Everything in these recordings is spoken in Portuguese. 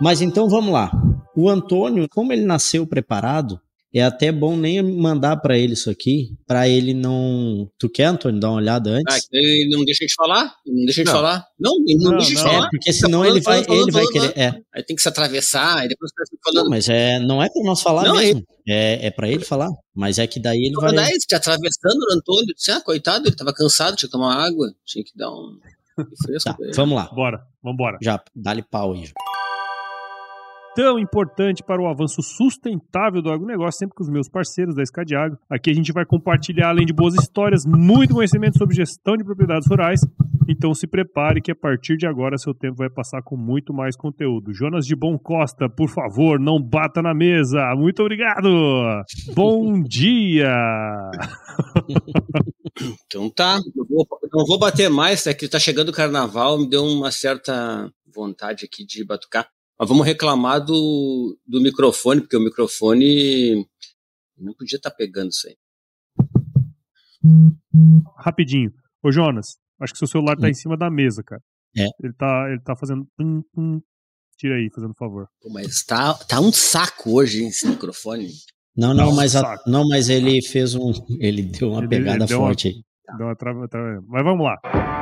Mas então vamos lá. O Antônio, como ele nasceu preparado, é até bom nem mandar para ele isso aqui, para ele não. Tu quer, Antônio, dar uma olhada antes? Ah, ele não deixa de falar? Não deixa de não. falar? Não, ele não, não deixa de falar. É, porque senão tá falando, ele vai, falando, ele falando, vai querer. É. Aí tem que se atravessar, aí depois fica falando. Não, mas é, não é para nós falar não, mesmo. É, é para ele falar. Mas é que daí ele vai. Daí, te atravessando o Antônio, disse, ah, coitado, ele tava cansado, tinha que tomar água, tinha que dar um. Fresco, tá, vamos lá. Bora, vambora. Já, dá-lhe pau aí tão importante para o avanço sustentável do agronegócio, sempre com os meus parceiros da Escadiagro. Aqui a gente vai compartilhar, além de boas histórias, muito conhecimento sobre gestão de propriedades rurais. Então se prepare que a partir de agora seu tempo vai passar com muito mais conteúdo. Jonas de Bom Costa, por favor, não bata na mesa. Muito obrigado. Bom dia. Então tá, não vou, não vou bater mais, é que tá chegando o carnaval, me deu uma certa vontade aqui de batucar. Mas vamos reclamar do, do microfone, porque o microfone não podia estar tá pegando isso aí. Rapidinho. Ô Jonas, acho que seu celular tá hum. em cima da mesa, cara. É. Ele tá, ele tá fazendo. Hum, hum. Tira aí, fazendo favor. Pô, mas tá, tá um saco hoje esse microfone. Não, não, tá um mas, a, não, mas ele fez um. Ele deu uma ele, pegada ele forte uma, aí. Deu uma trava, trava, mas vamos lá.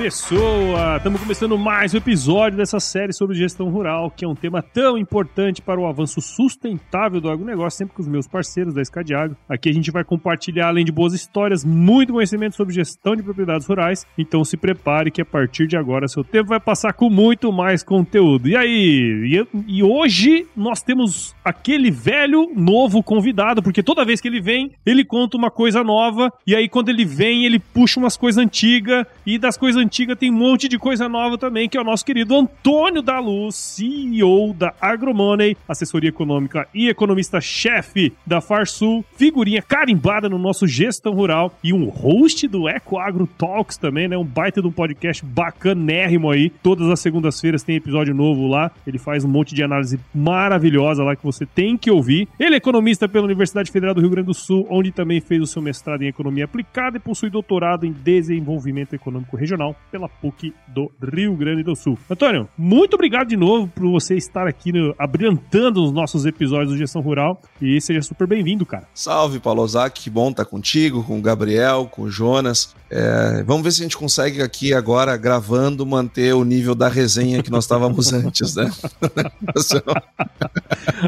Pessoa! Estamos começando mais um episódio dessa série sobre gestão rural, que é um tema tão importante para o avanço sustentável do agronegócio, sempre com os meus parceiros da Escadiagro. Aqui a gente vai compartilhar, além de boas histórias, muito conhecimento sobre gestão de propriedades rurais. Então se prepare que a partir de agora seu tempo vai passar com muito mais conteúdo. E aí? E, hoje nós temos aquele velho novo convidado, porque toda vez que ele vem, ele conta uma coisa nova, e aí quando ele vem, ele puxa umas coisas antigas, e das coisas antiga tem um monte de coisa nova também, que é o nosso querido Antônio da Luz, CEO da AgroMoney, assessoria econômica e economista-chefe da Farsul, figurinha carimbada no nosso Gestão Rural e um host do Eco Agro Talks também, né? Um baita de um podcast bacanérrimo aí. Todas as segundas-feiras tem episódio novo lá. Ele faz um monte de análise maravilhosa lá que você tem que ouvir. Ele é economista pela Universidade Federal do Rio Grande do Sul, onde também fez o seu mestrado em economia aplicada e possui doutorado em desenvolvimento econômico regional pela PUC do Rio Grande do Sul. Antônio, muito obrigado de novo por você estar aqui no, abrilhantando os nossos episódios do Gestão Rural e seja super bem-vindo, cara. Salve, Paulo Ozaki, que bom estar contigo, com o Gabriel, com o Jonas. É, vamos ver se a gente consegue aqui agora, gravando, manter o nível da resenha que nós estávamos antes, né?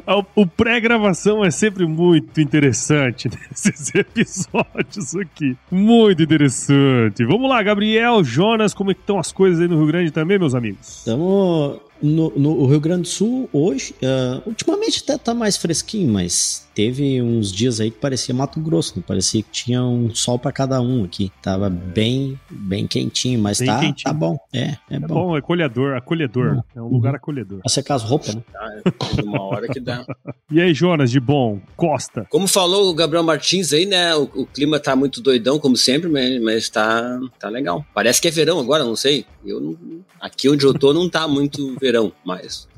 o pré-gravação é sempre muito interessante nesses episódios aqui. Muito interessante. Vamos lá, Gabriel, Jonas, como é estão as coisas aí no Rio Grande também, meus amigos? Estamos no, no Rio Grande do Sul hoje, uh, ultimamente até tá mais fresquinho, mas teve uns dias aí que parecia Mato Grosso, né? parecia que tinha um sol para cada um aqui. Tava bem, bem quentinho, mas bem tá, quentinho. tá bom. É, é, é bom. bom. É acolhedor, acolhedor. Uhum. É um lugar acolhedor. Pra secar as roupas, né? Ah, é uma hora que dá. e aí, Jonas, de bom, Costa? Como falou o Gabriel Martins aí, né? O, o clima tá muito doidão, como sempre, mas, mas tá, tá legal. Parece que é verão agora, não sei. Eu não, aqui onde eu tô não tá muito verão mais.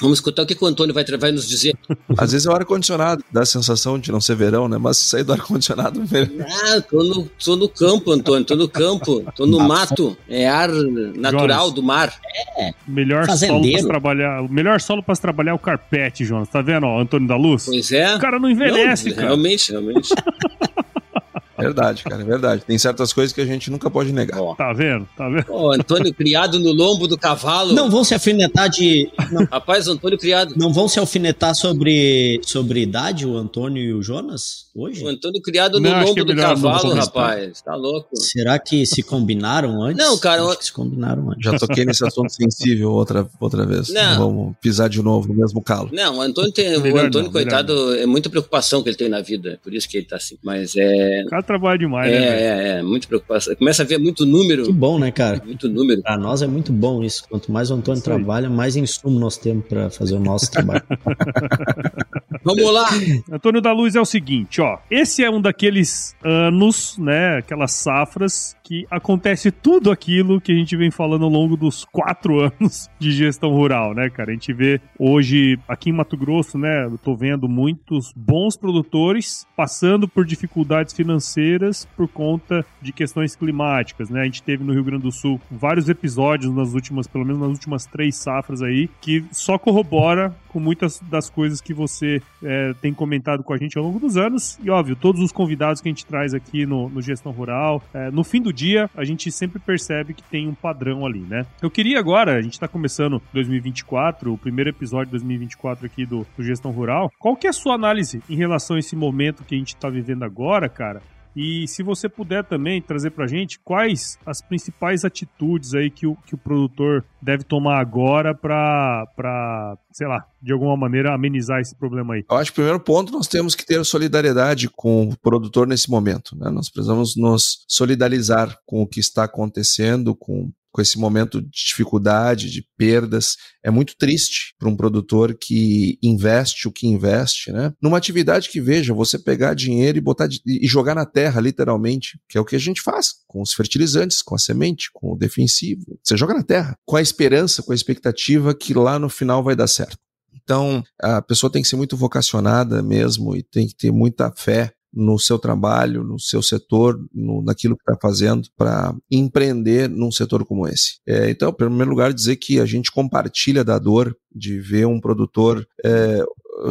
Vamos escutar o que, que o Antônio vai, vai nos dizer. Às vezes é o ar-condicionado, dá a sensação de não ser verão, né? Mas se sair do ar-condicionado, Ah, tô no, tô no campo, Antônio, tô no campo, tô no mato. É ar natural Jonas, do mar. É. Melhor Fazendeiro. solo pra trabalhar. O melhor solo pra trabalhar é o carpete, Jonas. Tá vendo, ó, Antônio da Luz? Pois é. O cara não envelhece, não, cara. Realmente, realmente. Verdade, cara, é verdade. Tem certas coisas que a gente nunca pode negar. Oh. Tá vendo? Tá vendo? Oh, Antônio criado no lombo do cavalo. Não vão se alfinetar de. Não. Rapaz, Antônio criado. Não vão se alfinetar sobre, sobre idade, o Antônio e o Jonas, hoje? O Antônio criado no não, lombo é do cavalo, rapaz. Tá louco. Será que se combinaram antes? Não, cara. Acho que se combinaram antes. Já toquei nesse assunto sensível outra, outra vez. Não. Vamos pisar de novo no mesmo calo. Não, o Antônio tem. o Antônio, não, coitado, é muita preocupação que ele tem na vida. Por isso que ele tá assim. Mas é. O cara tá trabalha demais, é, né? É, é, muito preocupação. Começa a ver muito número. Que bom, né, cara? Muito número. Pra nós é muito bom isso. Quanto mais o Antônio trabalha, mais insumo nós temos para fazer o nosso trabalho. Vamos lá! Antônio da Luz é o seguinte, ó. Esse é um daqueles anos, né? Aquelas safras que acontece tudo aquilo que a gente vem falando ao longo dos quatro anos de gestão rural, né, cara? A gente vê hoje aqui em Mato Grosso, né? Eu tô vendo muitos bons produtores passando por dificuldades financeiras por conta de questões climáticas, né? A gente teve no Rio Grande do Sul vários episódios nas últimas, pelo menos nas últimas três safras aí, que só corrobora com muitas das coisas que você é, tem comentado com a gente ao longo dos anos. E óbvio, todos os convidados que a gente traz aqui no, no Gestão Rural, é, no fim do dia, a gente sempre percebe que tem um padrão ali, né? Eu queria agora, a gente está começando 2024, o primeiro episódio de 2024 aqui do, do Gestão Rural. Qual que é a sua análise em relação a esse momento que a gente está vivendo agora, cara? E se você puder também trazer pra gente quais as principais atitudes aí que o, que o produtor deve tomar agora pra, sei lá, de alguma maneira amenizar esse problema aí. Eu acho que o primeiro ponto nós temos que ter solidariedade com o produtor nesse momento. Né? Nós precisamos nos solidarizar com o que está acontecendo, com com esse momento de dificuldade, de perdas. É muito triste para um produtor que investe o que investe, né? Numa atividade que, veja, você pegar dinheiro e botar e jogar na terra, literalmente, que é o que a gente faz com os fertilizantes, com a semente, com o defensivo. Você joga na terra, com a esperança, com a expectativa que lá no final vai dar certo. Então, a pessoa tem que ser muito vocacionada mesmo e tem que ter muita fé no seu trabalho, no seu setor, no, naquilo que está fazendo para empreender num setor como esse. É, então, em primeiro lugar, dizer que a gente compartilha da dor de ver um produtor é,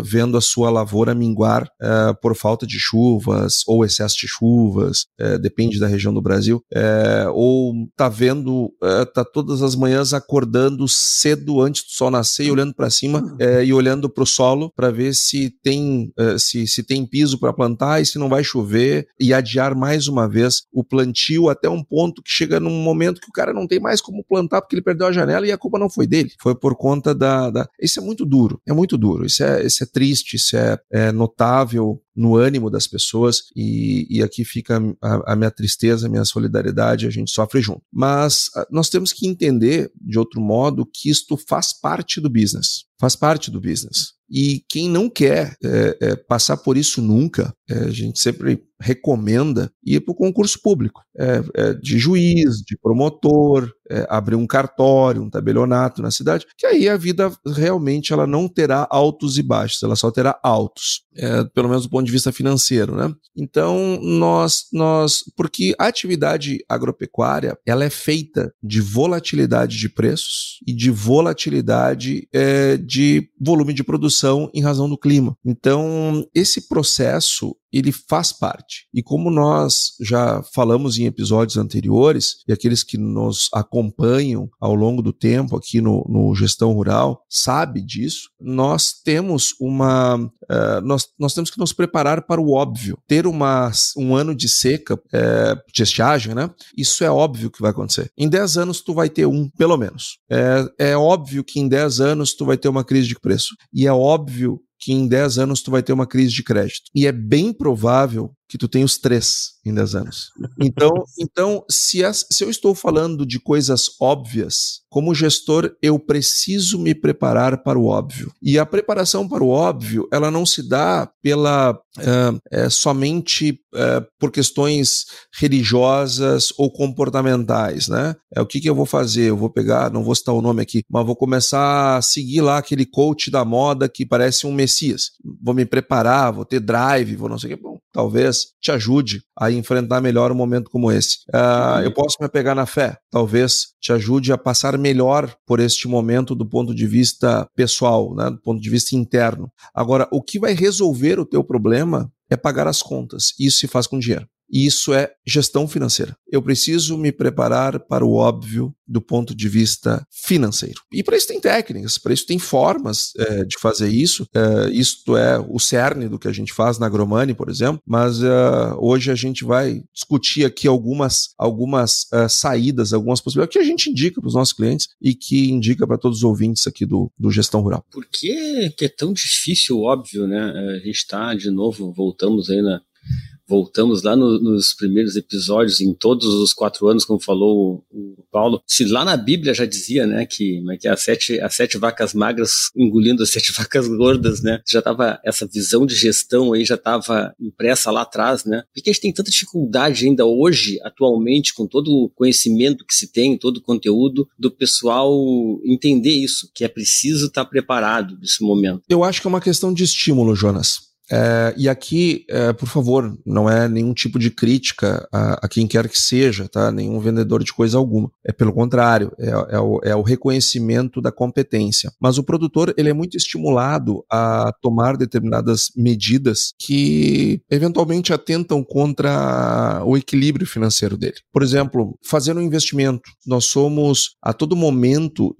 vendo a sua lavoura minguar é, por falta de chuvas ou excesso de chuvas, é, depende da região do Brasil, é, ou tá vendo, é, tá todas as manhãs acordando cedo antes do sol nascer e olhando para cima é, e olhando para o solo para ver se tem é, se, se tem piso para plantar e se não vai chover e adiar mais uma vez o plantio até um ponto que chega num momento que o cara não tem mais como plantar porque ele perdeu a janela e a culpa não foi dele, foi por conta da, da... isso é muito duro, é muito duro, isso é isso é triste, isso é, é notável no ânimo das pessoas e, e aqui fica a, a, minha tristeza, a minha solidariedade, a gente sofre junto. Mas ah, nós temos que entender, de outro modo, que isto faz parte do business, faz parte do business. E quem não quer é, é, passar por isso nunca, a gente sempre recomenda ir para o concurso público, é, é, de juiz, de promotor, é, abrir um cartório, um tabelionato na cidade, que aí a vida realmente ela não terá altos e baixos, ela só terá altos, pelo menos do ponto de vista financeiro, né? Então nós nós porque a atividade agropecuária ela é feita de volatilidade de preços e de volatilidade de volume de produção em razão do clima. Então esse processo ele faz parte. E como nós já falamos em episódios anteriores, e aqueles que nos acompanham ao longo do tempo aqui no, no Gestão Rural sabe disso, nós temos uma. Uh, nós, nós temos que nos preparar para o óbvio. Ter uma, um ano de seca, é, de estiagem, né? Isso é óbvio que vai acontecer. Em 10 anos, tu vai ter um, pelo menos. É, é óbvio que em 10 anos tu vai ter uma crise de preço. E é óbvio que em 10 anos tu vai ter uma crise de crédito. E é bem provável que tu tem os três em 10 anos. Então, então se, as, se eu estou falando de coisas óbvias, como gestor, eu preciso me preparar para o óbvio. E a preparação para o óbvio, ela não se dá pela uh, é, somente uh, por questões religiosas ou comportamentais, né? É o que, que eu vou fazer? Eu vou pegar, não vou citar o nome aqui, mas vou começar a seguir lá aquele coach da moda que parece um messias. Vou me preparar, vou ter drive, vou não sei o que. Bom, talvez te ajude a enfrentar melhor um momento como esse. Uh, eu posso me apegar na fé, talvez te ajude a passar melhor por este momento do ponto de vista pessoal, né, do ponto de vista interno. Agora, o que vai resolver o teu problema é pagar as contas. Isso se faz com dinheiro. E isso é gestão financeira. Eu preciso me preparar para o óbvio do ponto de vista financeiro. E para isso tem técnicas, para isso tem formas é, de fazer isso. É, isto é o cerne do que a gente faz na Agromani, por exemplo. Mas é, hoje a gente vai discutir aqui algumas, algumas é, saídas, algumas possibilidades que a gente indica para os nossos clientes e que indica para todos os ouvintes aqui do, do Gestão Rural. Por que, que é tão difícil, óbvio, né? A gente está, de novo, voltamos aí na voltamos lá no, nos primeiros episódios, em todos os quatro anos, como falou o, o Paulo, se lá na Bíblia já dizia, né, que, é que as, sete, as sete vacas magras engolindo as sete vacas gordas, né, já estava essa visão de gestão aí já estava impressa lá atrás, né, por que a gente tem tanta dificuldade ainda hoje, atualmente, com todo o conhecimento que se tem, todo o conteúdo, do pessoal entender isso, que é preciso estar preparado nesse momento? Eu acho que é uma questão de estímulo, Jonas. É, e aqui, é, por favor, não é nenhum tipo de crítica a, a, quem quer que seja, tá? Nenhum vendedor de coisa alguma. É pelo contrário, é, é, o, é o reconhecimento da competência. Mas o produtor ele é muito estimulado a tomar determinadas medidas que eventualmente atentam contra o equilíbrio financeiro dele. Por exemplo, fazendo um investimento, nós somos a todo momento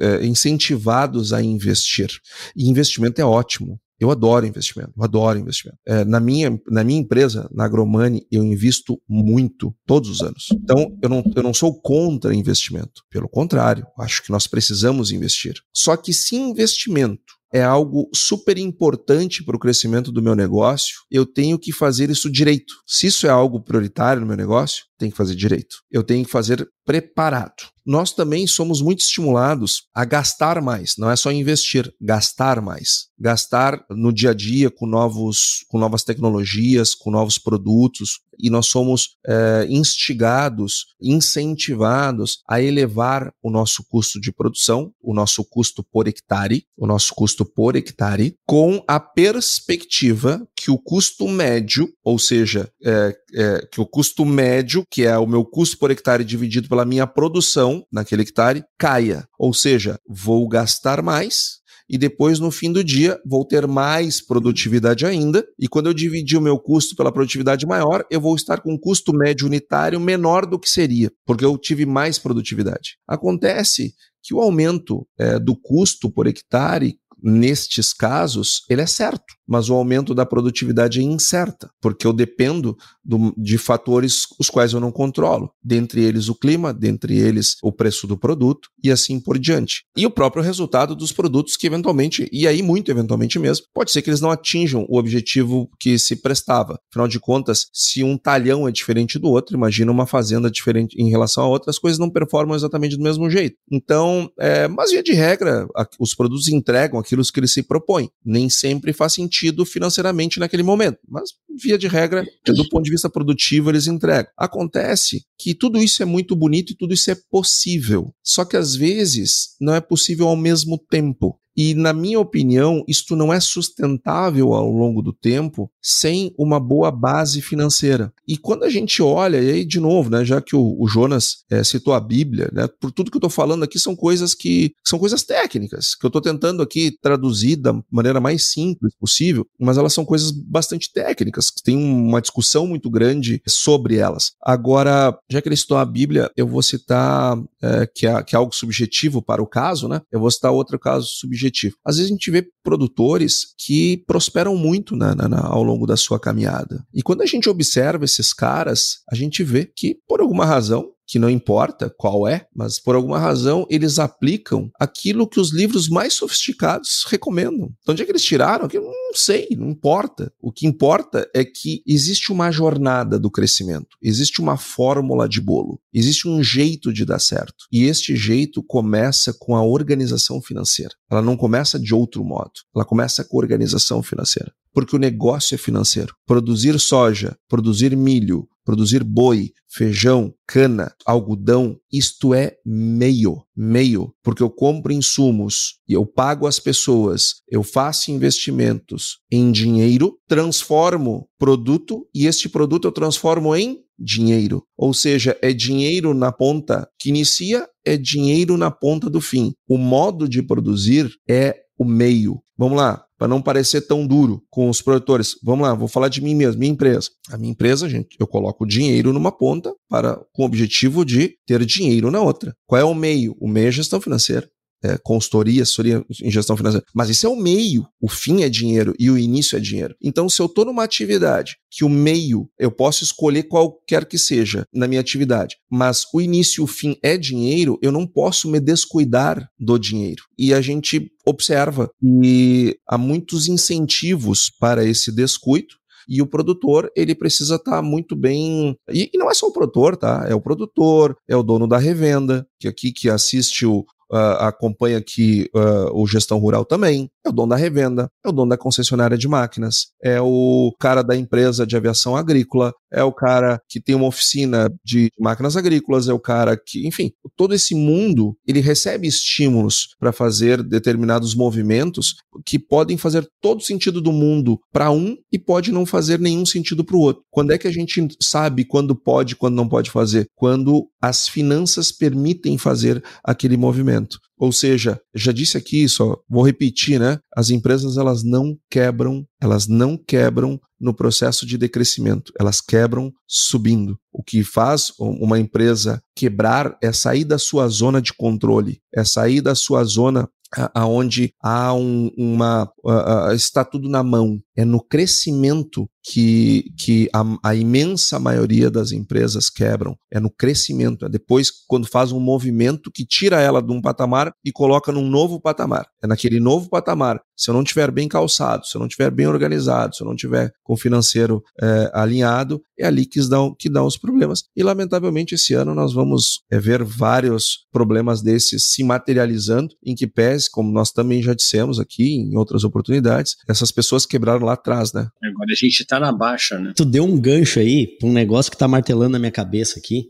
é, incentivados a investir. E investimento é ótimo. Eu adoro investimento, eu adoro investimento. É, na, minha, na minha empresa, na Agromani, eu invisto muito, todos os anos. Então, eu não, eu não sou contra investimento. Pelo contrário, acho que nós precisamos investir. Só que se investimento é algo super importante para o crescimento do meu negócio, eu tenho que fazer isso direito. Se isso é algo prioritário no meu negócio, tem que fazer direito. Eu tenho que fazer preparado. Nós também somos muito estimulados a gastar mais, não é só investir, gastar mais. Gastar no dia a dia com, novos, com novas tecnologias, com novos produtos, e nós somos é, instigados, incentivados a elevar o nosso custo de produção, o nosso custo por hectare, o nosso custo por hectare, com a perspectiva que o custo médio, ou seja, é, é, que o custo médio, que é o meu custo por hectare dividido pela minha produção naquele hectare, caia. Ou seja, vou gastar mais, e depois no fim do dia vou ter mais produtividade ainda. E quando eu dividir o meu custo pela produtividade maior, eu vou estar com um custo médio unitário menor do que seria, porque eu tive mais produtividade. Acontece que o aumento é, do custo por hectare nestes casos, ele é certo, mas o aumento da produtividade é incerta, porque eu dependo do, de fatores os quais eu não controlo, dentre eles o clima, dentre eles o preço do produto e assim por diante. E o próprio resultado dos produtos que eventualmente, e aí muito eventualmente mesmo, pode ser que eles não atinjam o objetivo que se prestava. Afinal de contas, se um talhão é diferente do outro, imagina uma fazenda diferente em relação a outra, as coisas não performam exatamente do mesmo jeito. Então, é, mas via de regra, os produtos entregam aquilo que ele se propõe. Nem sempre faz sentido financeiramente naquele momento, mas via de regra, do ponto de vista produtivo, eles entregam. Acontece que tudo isso é muito bonito e tudo isso é possível. Só que às vezes não é possível ao mesmo tempo. E, na minha opinião, isto não é sustentável ao longo do tempo sem uma boa base financeira. E quando a gente olha, e aí de novo, né, já que o, o Jonas é, citou a Bíblia, né, por tudo que eu estou falando aqui são coisas que são coisas técnicas, que eu estou tentando aqui traduzir da maneira mais simples possível, mas elas são coisas bastante técnicas, que tem uma discussão muito grande sobre elas. Agora, já que ele citou a Bíblia, eu vou citar, é, que, é, que é algo subjetivo para o caso, né, eu vou citar outro caso subjetivo objetivo. Às vezes a gente vê produtores que prosperam muito na, na, na, ao longo da sua caminhada. E quando a gente observa esses caras, a gente vê que, por alguma razão, que não importa qual é, mas por alguma razão eles aplicam aquilo que os livros mais sofisticados recomendam. Então, onde é que eles tiraram? Eu não sei, não importa. O que importa é que existe uma jornada do crescimento, existe uma fórmula de bolo, existe um jeito de dar certo. E este jeito começa com a organização financeira. Ela não começa de outro modo, ela começa com a organização financeira porque o negócio é financeiro. Produzir soja, produzir milho, produzir boi, feijão, cana, algodão, isto é meio, meio, porque eu compro insumos e eu pago as pessoas, eu faço investimentos em dinheiro, transformo produto e este produto eu transformo em dinheiro. Ou seja, é dinheiro na ponta que inicia, é dinheiro na ponta do fim. O modo de produzir é o meio. Vamos lá, para não parecer tão duro com os produtores. Vamos lá, vou falar de mim mesmo, minha empresa. A minha empresa, gente, eu coloco dinheiro numa ponta para com o objetivo de ter dinheiro na outra. Qual é o meio? O meio é gestão financeira é, consultoria, assessoria em gestão financeira. Mas isso é o meio. O fim é dinheiro e o início é dinheiro. Então, se eu estou numa atividade que o meio eu posso escolher qualquer que seja na minha atividade, mas o início e o fim é dinheiro, eu não posso me descuidar do dinheiro. E a gente observa que há muitos incentivos para esse descuido E o produtor, ele precisa estar tá muito bem. E, não é só o produtor, tá? É o produtor, é o dono da revenda, que aqui que assiste o, uh, acompanha aqui uh, o gestão rural também, é o dono da revenda, é o dono da concessionária de máquinas, é o cara da empresa de aviação agrícola, é o cara que tem uma oficina de máquinas agrícolas, é o cara que, enfim, todo esse mundo, ele recebe estímulos para fazer determinados movimentos que podem fazer todo sentido do mundo para um e pode não fazer nenhum sentido para o outro. Quando é que a gente sabe quando pode, quando não pode fazer? Quando as finanças permitem fazer aquele movimento. Ou seja, já disse aqui, só vou repetir, né? As empresas elas não quebram, elas não quebram no processo de decrescimento, elas quebram subindo. O que faz uma empresa quebrar é sair da sua zona de controle, é sair da sua zona aonde há um, uma uh, está tudo na mão. É no crescimento que, que a, a, imensa maioria das empresas quebram. É no crescimento. É depois quando faz um movimento que tira ela de um patamar e coloca num novo patamar. É naquele novo patamar se eu não tiver bem calçado se eu não tiver bem organizado se eu não tiver com o financeiro é, alinhado é ali que dão que dão os problemas e lamentavelmente esse ano nós vamos é, ver vários problemas desses se materializando em que pé como nós também já dissemos aqui em outras oportunidades, essas pessoas quebraram lá atrás, né? Agora a gente tá na baixa, né? Tu deu um gancho aí pra um negócio que tá martelando na minha cabeça aqui.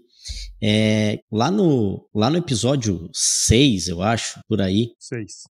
É, lá, no, lá no episódio 6, eu acho, por aí,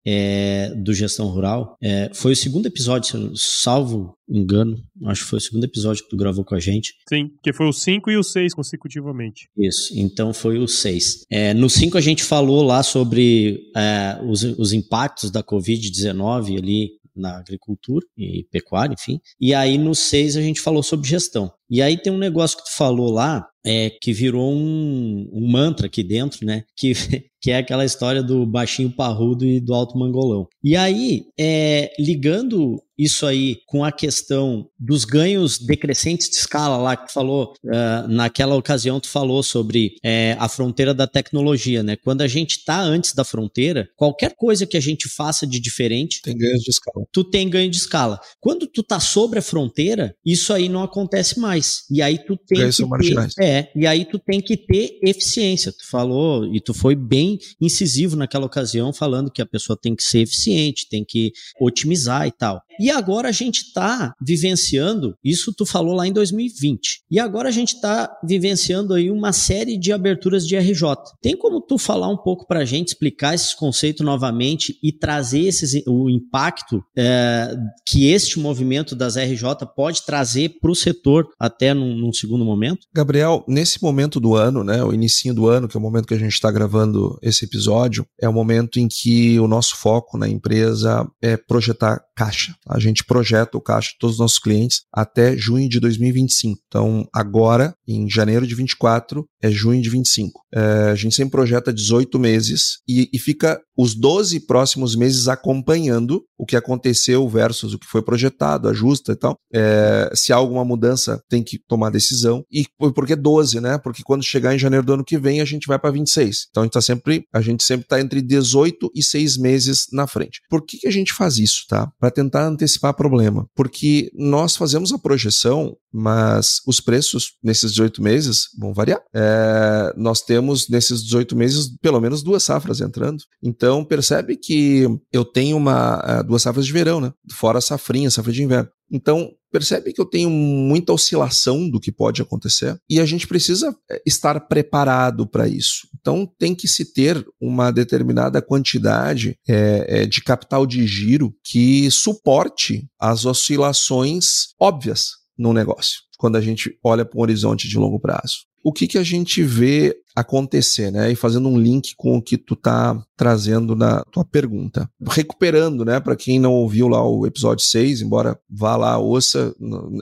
é, do Gestão Rural, é, foi o segundo episódio, salvo engano, acho que foi o segundo episódio que tu gravou com a gente. Sim, que foi o 5 e o 6 consecutivamente. Isso, então foi o 6. É, no 5 a gente falou lá sobre é, os, os impactos da Covid-19 ali na agricultura e pecuária, enfim. E aí no 6 a gente falou sobre gestão. E aí tem um negócio que tu falou lá, é, que virou um, um mantra aqui dentro, né? Que, que é aquela história do baixinho parrudo e do alto mangolão. E aí, é, ligando isso aí com a questão dos ganhos decrescentes de escala lá que tu falou, uh, naquela ocasião tu falou sobre é, a fronteira da tecnologia, né? Quando a gente está antes da fronteira, qualquer coisa que a gente faça de diferente... Tem ganhos de escala. Tu tem ganho de escala. Quando tu tá sobre a fronteira, isso aí não acontece mais. E aí tu tem ganhos que ter, É, e aí tu tem que ter eficiência. Tu falou, e tu foi bem incisivo naquela ocasião, falando que a pessoa tem que ser eficiente, tem que otimizar e tal. E agora a gente está vivenciando, isso tu falou lá em 2020, e agora a gente está vivenciando aí uma série de aberturas de RJ. Tem como tu falar um pouco para a gente, explicar esses conceitos novamente e trazer esses, o impacto é, que este movimento das RJ pode trazer para o setor até num, num, segundo momento? Gabriel, nesse momento do ano, né, o início do ano, que é o momento que a gente está gravando esse episódio, é o momento em que o nosso foco na empresa é projetar caixa. A gente projeta o caixa de todos os nossos clientes até junho de 2025. Então, agora, em janeiro de 24, é junho de 25. É, a gente sempre projeta 18 meses e, e fica os 12 próximos meses acompanhando o que aconteceu versus o que foi projetado, ajusta e tal. É, se há alguma mudança, tem que tomar decisão. E por que 12, né? Porque quando chegar em janeiro do ano que vem, a gente vai para 26. Então a gente tá sempre, a gente sempre está entre 18 e 6 meses na frente. Por que, que a gente faz isso, tá? Para tentar antecipar problema. Porque nós fazemos a projeção, mas os preços nesses 18 meses vão variar. É, nós temos nesses 18 meses pelo menos duas safras entrando. Então percebe que eu tenho uma eh, duas safras de verão, né? Fora a safrinha, safra de inverno. Então percebe que eu tenho muita oscilação do que pode acontecer e a gente precisa eh, estar preparado para isso. Então tem que se ter uma determinada quantidade é, de capital de giro que suporte as oscilações óbvias no negócio quando a gente olha para um horizonte de longo prazo o que, que a gente vê acontecer, né? E fazendo um link com o que tu tá trazendo na tua pergunta. Recuperando, né, para quem não ouviu lá o episódio 6, embora vá lá, ouça,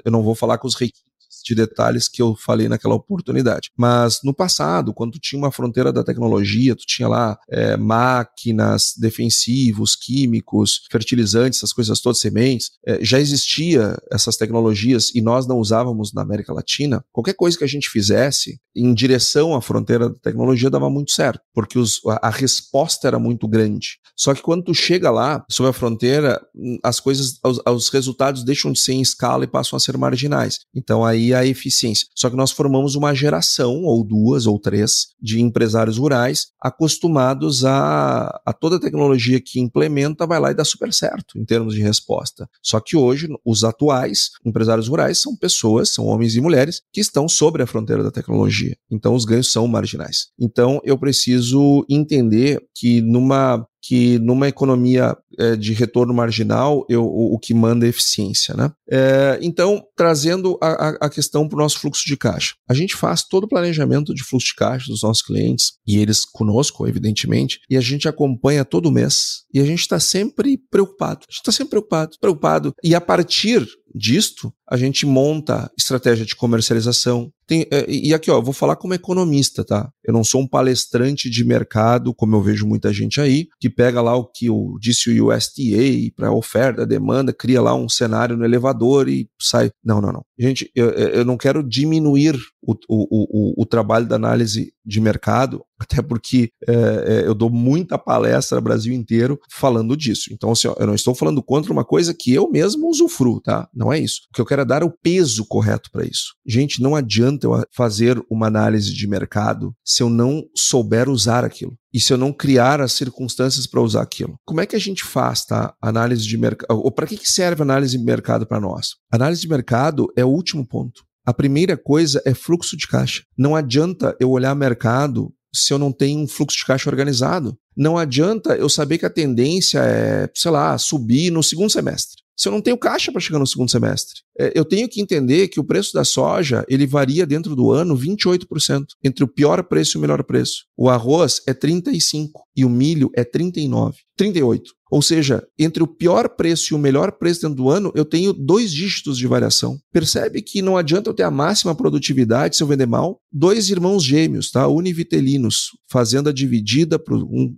eu não vou falar com os requisitos de detalhes que eu falei naquela oportunidade. Mas no passado, quando tu tinha uma fronteira da tecnologia, tu tinha lá é, máquinas, defensivos, químicos, fertilizantes, essas coisas todas, sementes, é, já existia essas tecnologias e nós não usávamos na América Latina. Qualquer coisa que a gente fizesse em direção à fronteira da tecnologia dava muito certo, porque os, a, a resposta era muito grande. Só que quando tu chega lá, sobre a fronteira, as coisas, os, os resultados deixam de ser em escala e passam a ser marginais. Então aí a eficiência. Só que nós formamos uma geração, ou duas, ou três, de empresários rurais acostumados a, a toda a tecnologia que implementa vai lá e dá super certo em termos de resposta. Só que hoje, os atuais empresários rurais são pessoas, são homens e mulheres que estão sobre a fronteira da tecnologia. Então os ganhos são marginais. Então eu preciso entender que numa que numa economia é, de retorno marginal, eu, o, o, que manda é eficiência. Né? É, então, trazendo a, a questão para o nosso fluxo de caixa. A gente faz todo o planejamento de fluxo de caixa dos nossos clientes, e eles conosco, evidentemente, e a gente acompanha todo mês, e a gente está sempre preocupado. A gente está sempre preocupado, preocupado. E a partir disto, a gente monta estratégia de comercialização. Tem, é, e aqui, ó, eu vou falar como economista, tá? Eu não sou um palestrante de mercado, como eu vejo muita gente aí, que pega lá o que o, disse o USDA para oferta, demanda, cria lá um cenário no elevador e sai. Não, não, não. Gente, eu, eu não quero diminuir o, o, o, o trabalho da análise de mercado, até porque é, é, eu dou muita palestra no Brasil inteiro falando disso. Então, assim, ó, eu não estou falando contra uma coisa que eu mesmo usufruo, tá? Não é isso. O que eu quero é dar o peso correto para isso. Gente, não adianta eu fazer uma análise de mercado se eu não souber usar aquilo e se eu não criar as circunstâncias para usar aquilo. Como é que a gente faz, tá? Análise de mercado. Ou para que, que serve análise de mercado para nós? Análise de mercado é o último ponto. A primeira coisa é fluxo de caixa. Não adianta eu olhar mercado se eu não tenho um fluxo de caixa organizado. Não adianta eu saber que a tendência é, sei lá, subir no segundo semestre se eu não tenho caixa para chegar no segundo semestre. É, eu tenho que entender que o preço da soja ele varia dentro do ano 28%, entre o pior preço e o melhor preço. O arroz é 35% e o milho é 39%, 38%. Ou seja, entre o pior preço e o melhor preço dentro do ano, eu tenho dois dígitos de variação. Percebe que não adianta eu ter a máxima produtividade se eu vender mal? Dois irmãos gêmeos, tá? univitelinos, fazenda dividida um,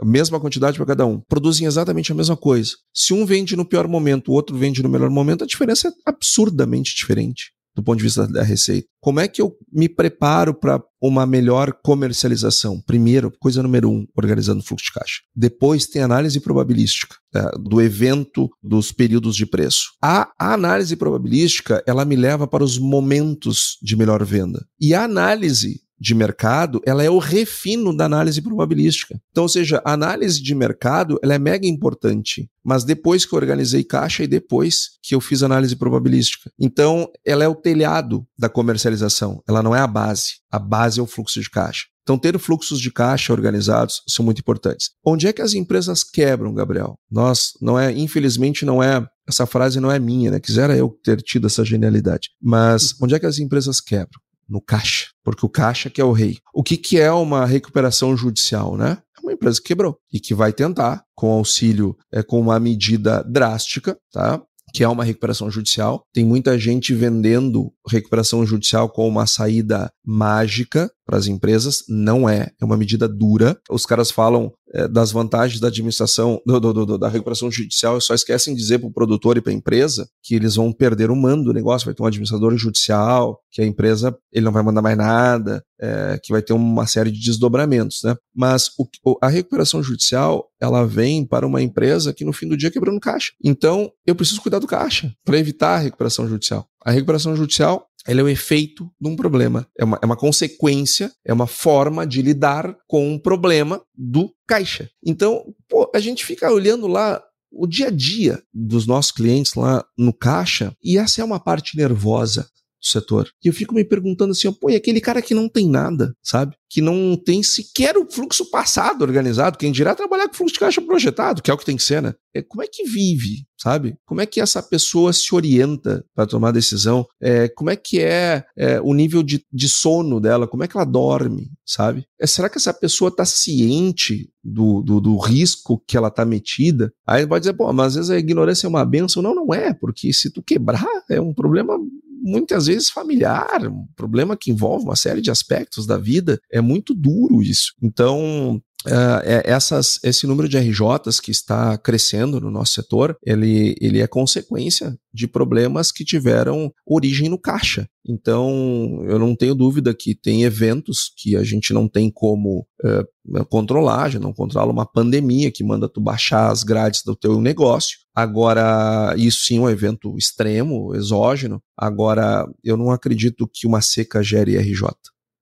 a mesma quantidade para cada um, produzem exatamente a mesma coisa. Se um vende no pior momento, o outro vende no melhor momento, a diferença é absurdamente diferente do ponto de vista da receita. Como é que eu me preparo para uma melhor comercialização? Primeiro, coisa número um, organizando fluxo de caixa. Depois tem análise probabilística é, do evento dos períodos de preço. A, a análise probabilística ela me leva para os momentos de melhor venda. E a análise de mercado, ela é o refino da análise probabilística. Então, ou seja, a análise de mercado, ela é mega importante, mas depois que eu organizei caixa e depois que eu fiz análise probabilística. Então, ela é o telhado da comercialização, ela não é a base. A base é o fluxo de caixa. Então, ter fluxos de caixa organizados são muito importantes. Onde é que as empresas quebram, Gabriel? Nós, não é, infelizmente, não é essa frase não é minha, né? Quisera eu ter tido essa genialidade. Mas onde é que as empresas quebram? No caixa, porque o caixa que é o rei. O que, que é uma recuperação judicial, né? É uma empresa que quebrou e que vai tentar, com auxílio, é, com uma medida drástica, tá? que é uma recuperação judicial. Tem muita gente vendendo recuperação judicial como uma saída mágica para as empresas. Não é, é uma medida dura. Os caras falam é, das vantagens da administração, do, do, do, da recuperação judicial, só esquecem de dizer para o produtor e para a empresa que eles vão perder o mando do negócio, vai ter um administrador judicial, que a empresa ele não vai mandar mais nada, é, que vai ter uma série de desdobramentos, né? Mas o, a recuperação judicial ela vem para uma empresa que no fim do dia quebrando caixa. Então eu preciso cuidar do caixa para evitar a recuperação judicial. A recuperação judicial ela é o efeito de um problema. É uma, é uma consequência, é uma forma de lidar com um problema do caixa. Então, pô, a gente fica olhando lá o dia a dia dos nossos clientes lá no caixa, e essa é uma parte nervosa do setor. E eu fico me perguntando assim, pô, e aquele cara que não tem nada, sabe? Que não tem sequer o fluxo passado organizado, quem dirá trabalhar com fluxo de caixa projetado, que é o que tem que ser, né? É, como é que vive, sabe? Como é que essa pessoa se orienta para tomar decisão? É, como é que é, é o nível de, de, sono dela? Como é que ela dorme, sabe? É, será que essa pessoa está ciente do, do, do, risco que ela está metida? Aí pode dizer, pô, mas às vezes a ignorância é uma benção. Não, não é, porque se tu quebrar, é um problema muitas vezes familiar, um problema que envolve uma série de aspectos da vida. É muito duro isso. Então, Uh, essas, esse número de RJs que está crescendo no nosso setor, ele, ele é consequência de problemas que tiveram origem no caixa. Então, eu não tenho dúvida que tem eventos que a gente não tem como uh, controlar, gente não controla uma pandemia que manda tu baixar as grades do teu negócio. Agora, isso sim é um evento extremo, exógeno. Agora, eu não acredito que uma seca gere RJ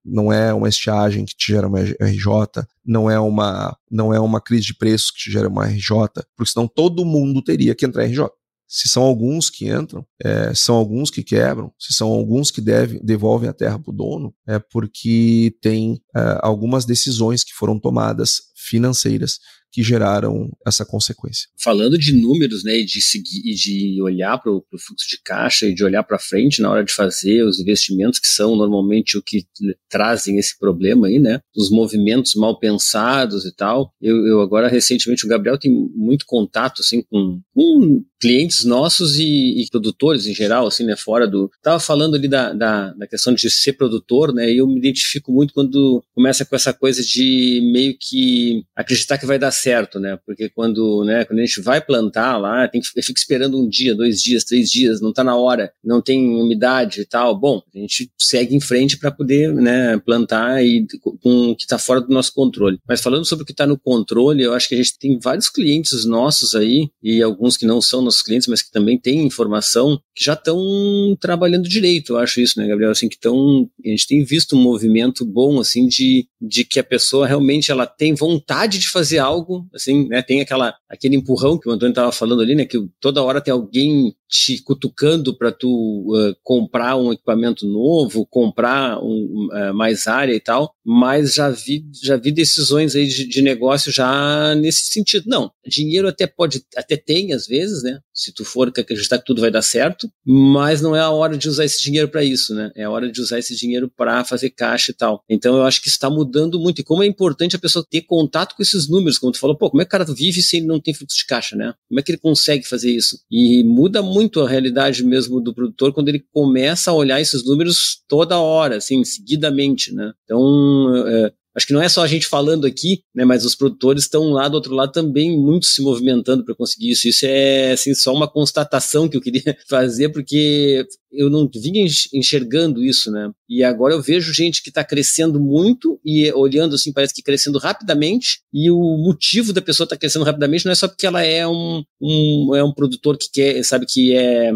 não é uma estiagem que te gera uma RJ, não é uma, não é uma crise de preços que te gera uma RJ, porque senão todo mundo teria que entrar em RJ. Se são alguns que entram, é, são alguns que quebram, se são alguns que devem, devolvem a terra para o dono, é porque tem é, algumas decisões que foram tomadas financeiras que geraram essa consequência. Falando de números, né, e de seguir, e de olhar para o fluxo de caixa e de olhar para frente na hora de fazer os investimentos que são normalmente o que trazem esse problema aí, né, os movimentos mal pensados e tal. Eu, eu agora recentemente o Gabriel tem muito contato assim com, com clientes nossos e, e, produtores em geral, assim, né, fora do. Tava falando ali da, da, da, questão de ser produtor, né, e eu me identifico muito quando começa com essa coisa de meio que acreditar que vai dar certo, né, porque quando, né, quando a gente vai plantar lá, tem que fica esperando um dia, dois dias, três dias, não tá na hora, não tem umidade e tal. Bom, a gente segue em frente para poder, né, plantar e com o que está fora do nosso controle. Mas falando sobre o que está no controle, eu acho que a gente tem vários clientes nossos aí e alguns que não são nossos clientes, mas que também têm informação, que já estão trabalhando direito, eu acho isso, né, Gabriel? Assim, que estão. A gente tem visto um movimento bom, assim, de, de que a pessoa realmente ela tem vontade de fazer algo, assim, né? Tem aquela, aquele empurrão que o Antônio estava falando ali, né? Que toda hora tem alguém te cutucando para tu uh, comprar um equipamento novo, comprar um, uh, mais área e tal, mas já vi, já vi decisões aí de, de negócio já nesse sentido. Não, dinheiro até pode, até tem às vezes, né? Se tu for acreditar que tudo vai dar certo, mas não é a hora de usar esse dinheiro para isso, né? É a hora de usar esse dinheiro para fazer caixa e tal. Então eu acho que está mudando muito e como é importante a pessoa ter contato com esses números, como tu falou, pô, como é que o cara vive se ele não tem fluxo de caixa, né? Como é que ele consegue fazer isso? E muda muito a realidade mesmo do produtor quando ele começa a olhar esses números toda hora, assim, seguidamente, né? Então, é, Acho que não é só a gente falando aqui, né, mas os produtores estão lá do outro lado também muito se movimentando para conseguir isso. Isso é assim, só uma constatação que eu queria fazer, porque eu não vinha enxergando isso, né? E agora eu vejo gente que está crescendo muito e olhando assim, parece que crescendo rapidamente, e o motivo da pessoa estar tá crescendo rapidamente não é só porque ela é um, um, é um produtor que quer, sabe, que é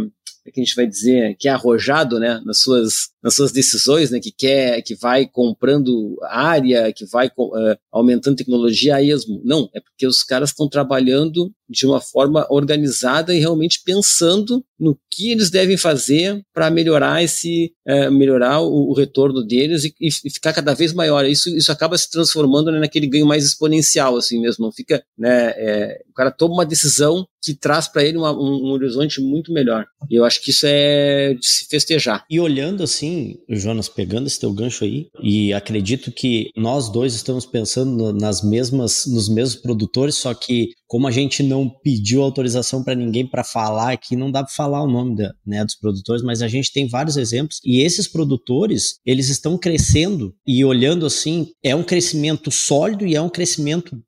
é que a gente vai dizer, que é arrojado, né, nas suas, nas suas decisões, né, que quer, que vai comprando área, que vai uh, aumentando tecnologia a esmo. Não, é porque os caras estão trabalhando de uma forma organizada e realmente pensando no que eles devem fazer para melhorar esse uh, melhorar o, o, retorno deles e, e, ficar cada vez maior. Isso, isso acaba se transformando né, naquele ganho mais exponencial, assim mesmo. Não fica, né, é, o cara toma uma decisão que traz para ele uma, um, um, horizonte muito melhor. E eu acho que isso é de se festejar. E olhando assim, Jonas, pegando esse teu gancho aí, e acredito que nós dois estamos pensando nas mesmas, nos mesmos produtores, só que como a gente não pediu autorização para ninguém para falar aqui, não dá para falar o nome da, né, dos produtores, mas a gente tem vários exemplos e esses produtores, eles estão crescendo e olhando assim, é um crescimento sólido e é um crescimento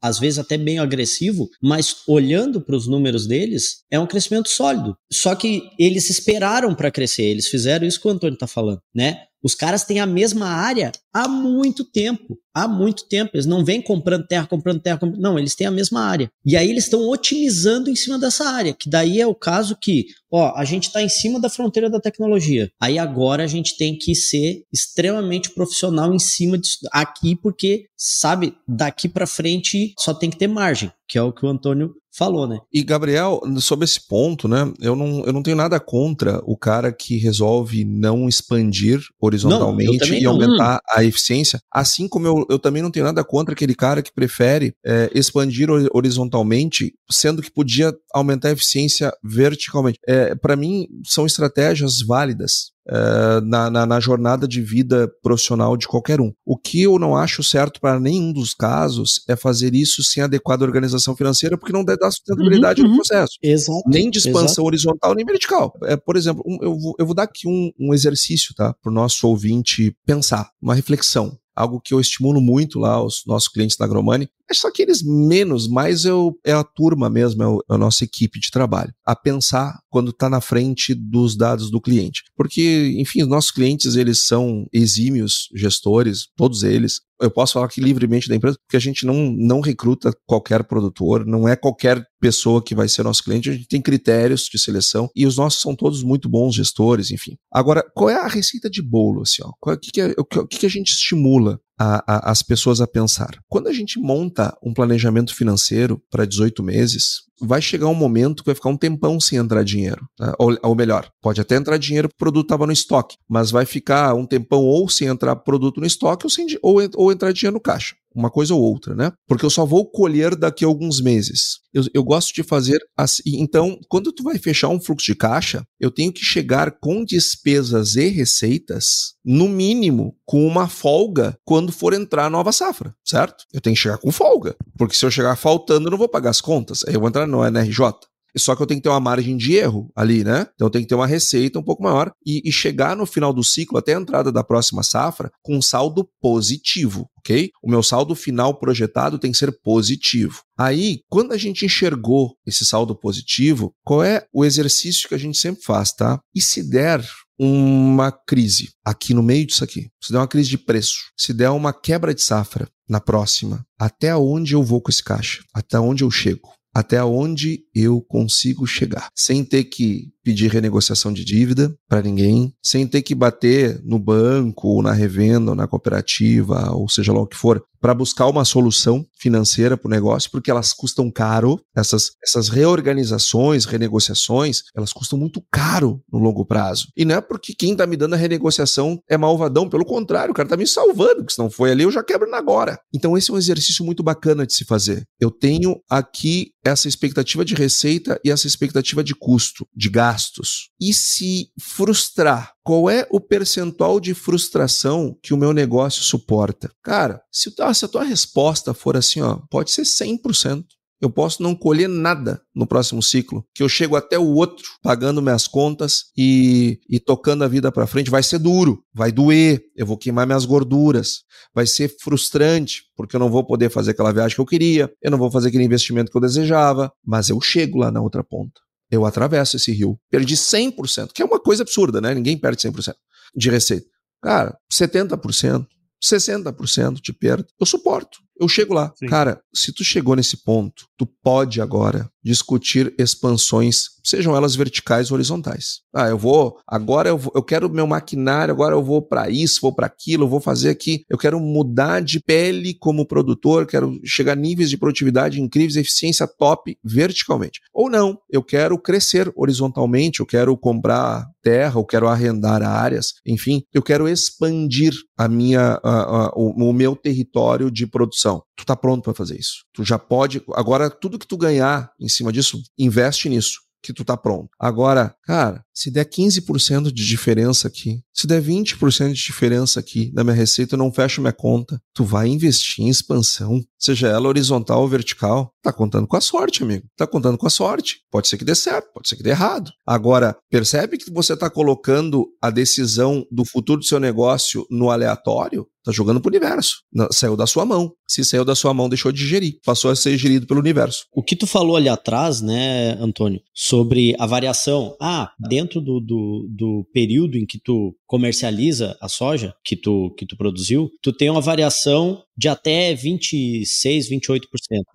às vezes até bem agressivo, mas olhando para os números deles, é um crescimento sólido. Só que eles esperaram para crescer, eles fizeram isso que o Antônio está falando, né? Os caras têm a mesma área há muito tempo. Há muito tempo. Eles não vêm comprando terra, comprando terra. Comprando... Não, eles têm a mesma área. E aí eles estão otimizando em cima dessa área. Que daí é o caso que, ó, a gente está em cima da fronteira da tecnologia. Aí agora a gente tem que ser extremamente profissional em cima disso aqui, porque, sabe, daqui para frente só tem que ter margem, que é o que o Antônio falou, né? E, Gabriel, sobre esse ponto, né? Eu não, eu não tenho nada contra o cara que resolve não expandir horizontalmente não, e aumentar a eficiência. Assim como eu, eu também não tenho nada contra aquele cara que prefere é, expandir horizontalmente, sendo que podia aumentar a eficiência verticalmente. É, Para mim, são estratégias válidas. Uh, na, na, na, jornada de vida profissional de qualquer um. O que eu não acho certo para nenhum dos casos é fazer isso sem adequada organização financeira, porque não dá sustentabilidade uhum, no processo. Exato, nem de expansão exato. horizontal, nem vertical. É, por exemplo, um, eu, vou, eu vou dar aqui um, um exercício tá, para o nosso ouvinte pensar, uma reflexão algo que eu estimulo muito lá os nossos clientes da Agromani, é só que eles menos, mais eu, é a turma mesmo, é, o, é a nossa equipe de trabalho, a pensar quando está na frente dos dados do cliente. Porque, enfim, os nossos clientes, eles são exímios gestores, todos eles. Eu posso falar aqui livremente da empresa, porque a gente não, não recruta qualquer produtor, não é qualquer pessoa que vai ser nosso cliente, a gente tem critérios de seleção e os nossos são todos muito bons gestores, enfim. Agora, qual é a receita de bolo, assim, ó? O que, que, é, o que, que a gente estimula a, a, as pessoas a pensar. Quando a gente monta um planejamento financeiro para 18 meses, vai chegar um momento que vai ficar um tempão sem entrar dinheiro. Né? Ou, ou, melhor, pode até entrar dinheiro porque o produto estava no estoque, mas vai ficar um tempão ou sem entrar produto no estoque ou, sem, ou, ou entrar dinheiro no caixa uma coisa ou outra, né? Porque eu só vou colher daqui a alguns meses. Eu, eu, gosto de fazer assim. Então, quando tu vai fechar um fluxo de caixa, eu tenho que chegar com despesas e receitas, no mínimo, com uma folga quando for entrar a nova safra, certo? Eu tenho que chegar com folga. Porque se eu chegar faltando, eu não vou pagar as contas. Aí eu vou entrar no NRJ. Só que eu tenho que ter uma margem de erro ali, né? Então eu tenho que ter uma receita um pouco maior e, e chegar no final do ciclo, até a entrada da próxima safra, com saldo positivo, ok? O meu saldo final projetado tem que ser positivo. Aí, quando a gente enxergou esse saldo positivo, qual é o exercício que a gente sempre faz, tá? E se der uma crise aqui no meio disso aqui, se der uma crise de preço, se der uma quebra de safra na próxima, até onde eu vou com esse caixa? Até onde eu chego? Até onde eu consigo chegar, sem ter que pedir renegociação de dívida para ninguém, sem ter que bater no banco, ou na revenda, ou na cooperativa, ou seja lá o que for, para buscar uma solução financeira para o negócio, porque elas custam caro. Essas, essas reorganizações, renegociações, elas custam muito caro no longo prazo. E não é porque quem está me dando a renegociação é malvadão, pelo contrário, o cara está me salvando, porque se não foi ali eu já quebro na agora. Então esse é um exercício muito bacana de se fazer. Eu tenho aqui essa expectativa de receita e essa expectativa de custo, de gasto gastos e se frustrar, qual é o percentual de frustração que o meu negócio suporta? Cara, se, se a tua resposta for assim, ó, pode ser 100%. Eu posso não colher nada no próximo ciclo, que eu chego até o outro pagando minhas contas e, e tocando a vida para frente. Vai ser duro, vai doer, eu vou queimar minhas gorduras, vai ser frustrante, porque eu não vou poder fazer aquela viagem que eu queria, eu não vou fazer aquele investimento que eu desejava, mas eu chego lá na outra ponta eu atravesso esse rio. Perdi 100%, que é uma coisa absurda, né? Ninguém perde 100% de receita. Cara, 70%, 60% de perda, eu suporto. Eu chego lá. Sim. Cara, se tu chegou nesse ponto, tu pode agora discutir expansões, sejam elas verticais ou horizontais. Ah, eu vou, agora eu, vou, eu quero meu maquinário, agora eu vou para isso, vou para aquilo, vou fazer aqui, eu quero mudar de pele como produtor, quero chegar a níveis de produtividade incríveis, eficiência top verticalmente. Ou não, eu quero crescer horizontalmente, eu quero comprar terra, eu quero arrendar áreas, enfim, eu quero expandir a minha, a, a, o, o meu território de produção. Tu tá pronto para fazer isso. Tu já pode, agora tudo que tu ganhar em cima disso, investe nisso que tu tá pronto. Agora, cara, se der 15% de diferença aqui, se der 20% de diferença aqui na minha receita, eu não fecho minha conta. Tu vai investir em expansão, seja ela horizontal ou vertical. Tá contando com a sorte, amigo. Tá contando com a sorte. Pode ser que dê certo, pode ser que dê errado. Agora, percebe que você tá colocando a decisão do futuro do seu negócio no aleatório? Tá jogando pro universo. Saiu da sua mão. Se saiu da sua mão, deixou de gerir. Passou a ser gerido pelo universo. O que tu falou ali atrás, né, Antônio, sobre a variação. Ah, dentro do, do, do período em que tu comercializa a soja que tu, que tu produziu, tu tem uma variação de até 26, 28%.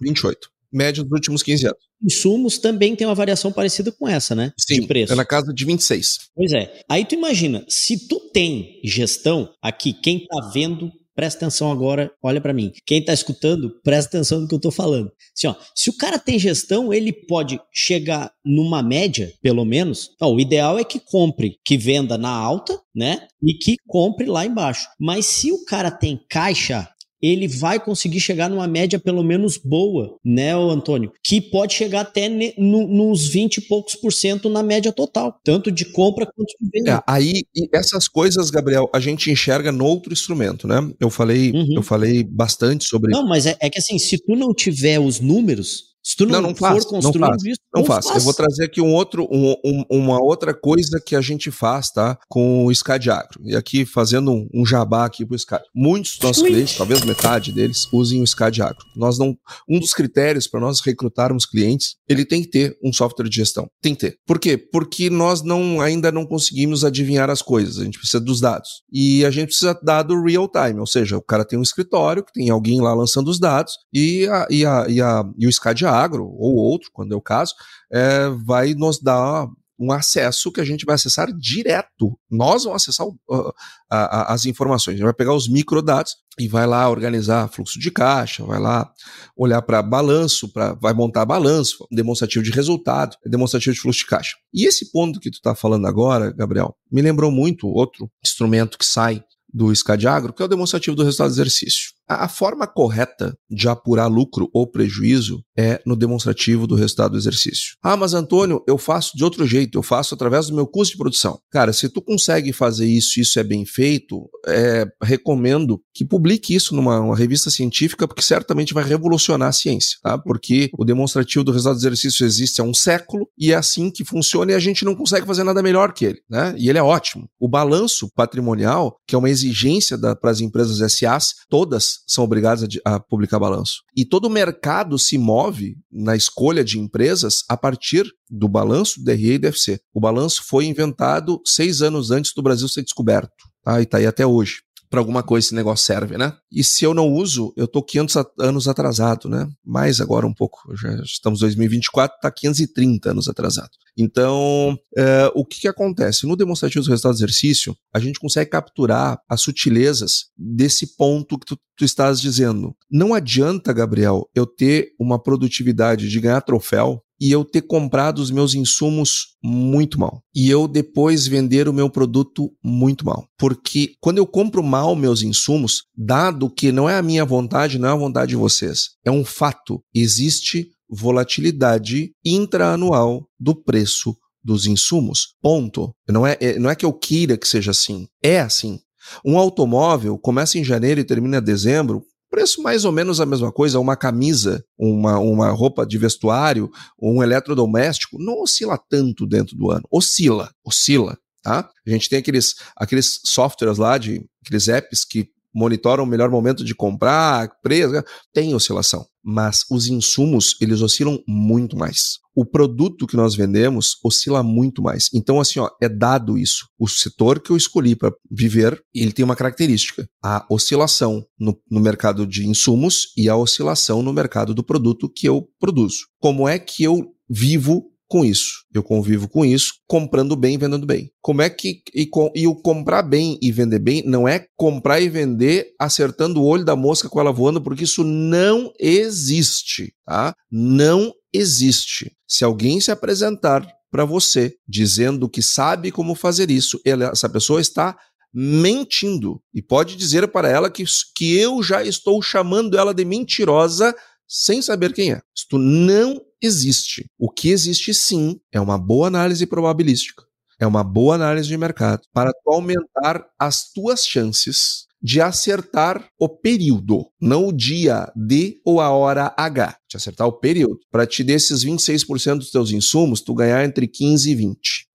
28. Média dos últimos 15 anos. Insumos também tem uma variação parecida com essa, né? Sim, de preço. é na casa de 26. Pois é. Aí tu imagina, se tu tem gestão aqui, quem tá vendo presta atenção agora, olha para mim. Quem tá escutando, presta atenção no que eu tô falando. Assim, ó, se o cara tem gestão, ele pode chegar numa média, pelo menos. Ó, o ideal é que compre, que venda na alta, né? E que compre lá embaixo. Mas se o cara tem caixa, ele vai conseguir chegar numa média pelo menos boa, né, Antônio? Que pode chegar até no, nos 20 e poucos por cento na média total, tanto de compra quanto de venda. É, aí, essas coisas, Gabriel, a gente enxerga no outro instrumento, né? Eu falei, uhum. eu falei bastante sobre. Não, mas é, é que assim, se tu não tiver os números, se tu não, não, não for construindo não isso, não, não faz. faz. Eu vou trazer aqui um outro, um, um, uma outra coisa que a gente faz, tá? Com o SCAD Agro. E aqui fazendo um, um jabá aqui pro SCAD. Muitos dos nossos clientes, talvez metade deles, usem o SCAD Agro. Nós não, um dos critérios para nós recrutarmos clientes, ele tem que ter um software de gestão. Tem que ter. Por quê? Porque nós não, ainda não conseguimos adivinhar as coisas. A gente precisa dos dados. E a gente precisa dado real time, ou seja, o cara tem um escritório que tem alguém lá lançando os dados e, a, e, a, e, a, e o SCAD agro ou outro, quando é o caso, é, vai nos dar um acesso que a gente vai acessar direto. Nós vamos acessar uh, a, a, as informações. A gente vai pegar os microdados e vai lá organizar fluxo de caixa, vai lá olhar para balanço, pra, vai montar balanço, demonstrativo de resultado, demonstrativo de fluxo de caixa. E esse ponto que tu está falando agora, Gabriel, me lembrou muito outro instrumento que sai do SCAD que é o demonstrativo do resultado do exercício. A forma correta de apurar lucro ou prejuízo é no demonstrativo do resultado do exercício. Ah, mas Antônio, eu faço de outro jeito, eu faço através do meu custo de produção. Cara, se tu consegue fazer isso isso é bem feito, é, recomendo que publique isso numa revista científica, porque certamente vai revolucionar a ciência, tá? Porque o demonstrativo do resultado do exercício existe há um século e é assim que funciona e a gente não consegue fazer nada melhor que ele, né? E ele é ótimo. O balanço patrimonial, que é uma exigência para as empresas SAs, todas são obrigadas a, a, publicar balanço. E todo o mercado se move na escolha de empresas a partir do balanço do DRE e DFC. O balanço foi inventado seis anos antes do Brasil ser descoberto. Tá? E está aí até hoje para alguma coisa esse negócio serve, né? E se eu não uso, eu tô 500 anos atrasado, né? Mais agora um pouco, já estamos em 2024, tá 530 anos atrasado. Então, é, o que, que acontece? No demonstrativo do resultado do exercício, a gente consegue capturar as sutilezas desse ponto que tu, tu estás dizendo. Não adianta, Gabriel, eu ter uma produtividade de ganhar troféu e eu ter comprado os meus insumos muito mal. E eu depois vender o meu produto muito mal. Porque quando eu compro mal meus insumos, dado que não é a minha vontade, não é a vontade de vocês, é um fato, existe volatilidade intraanual do preço dos insumos. Ponto. Não é, é, não é que eu queira que seja assim. É assim. Um automóvel começa em janeiro e termina em dezembro, Preço mais ou menos a mesma coisa, uma camisa, uma, uma roupa de vestuário, um eletrodoméstico, não oscila tanto dentro do ano. Oscila, oscila, tá? A gente tem aqueles, aqueles softwares lá, de, aqueles apps que monitoram o melhor momento de comprar, preço, tem oscilação, mas os insumos, eles oscilam muito mais. O produto que nós vendemos oscila muito mais. Então, assim, ó, é dado isso. O setor que eu escolhi para viver, ele tem uma característica: a oscilação no, no mercado de insumos e a oscilação no mercado do produto que eu produzo. Como é que eu vivo com isso. Eu convivo com isso, comprando bem e vendendo bem. Como é que. E, e, o comprar bem e vender bem não é comprar e vender acertando o olho da mosca com ela voando, porque isso não existe, tá? Não existe. Se alguém se apresentar para você dizendo que sabe como fazer isso, ela, essa pessoa está mentindo. E pode dizer para ela que, que eu já estou chamando ela de mentirosa sem saber quem é. Isto não existe. O que existe sim é uma boa análise probabilística, é uma boa análise de mercado para tu aumentar as tuas chances de acertar o período, não o dia D ou a hora H, de acertar o período. Para te desses 26% dos teus insumos, tu ganhar entre 15 e 20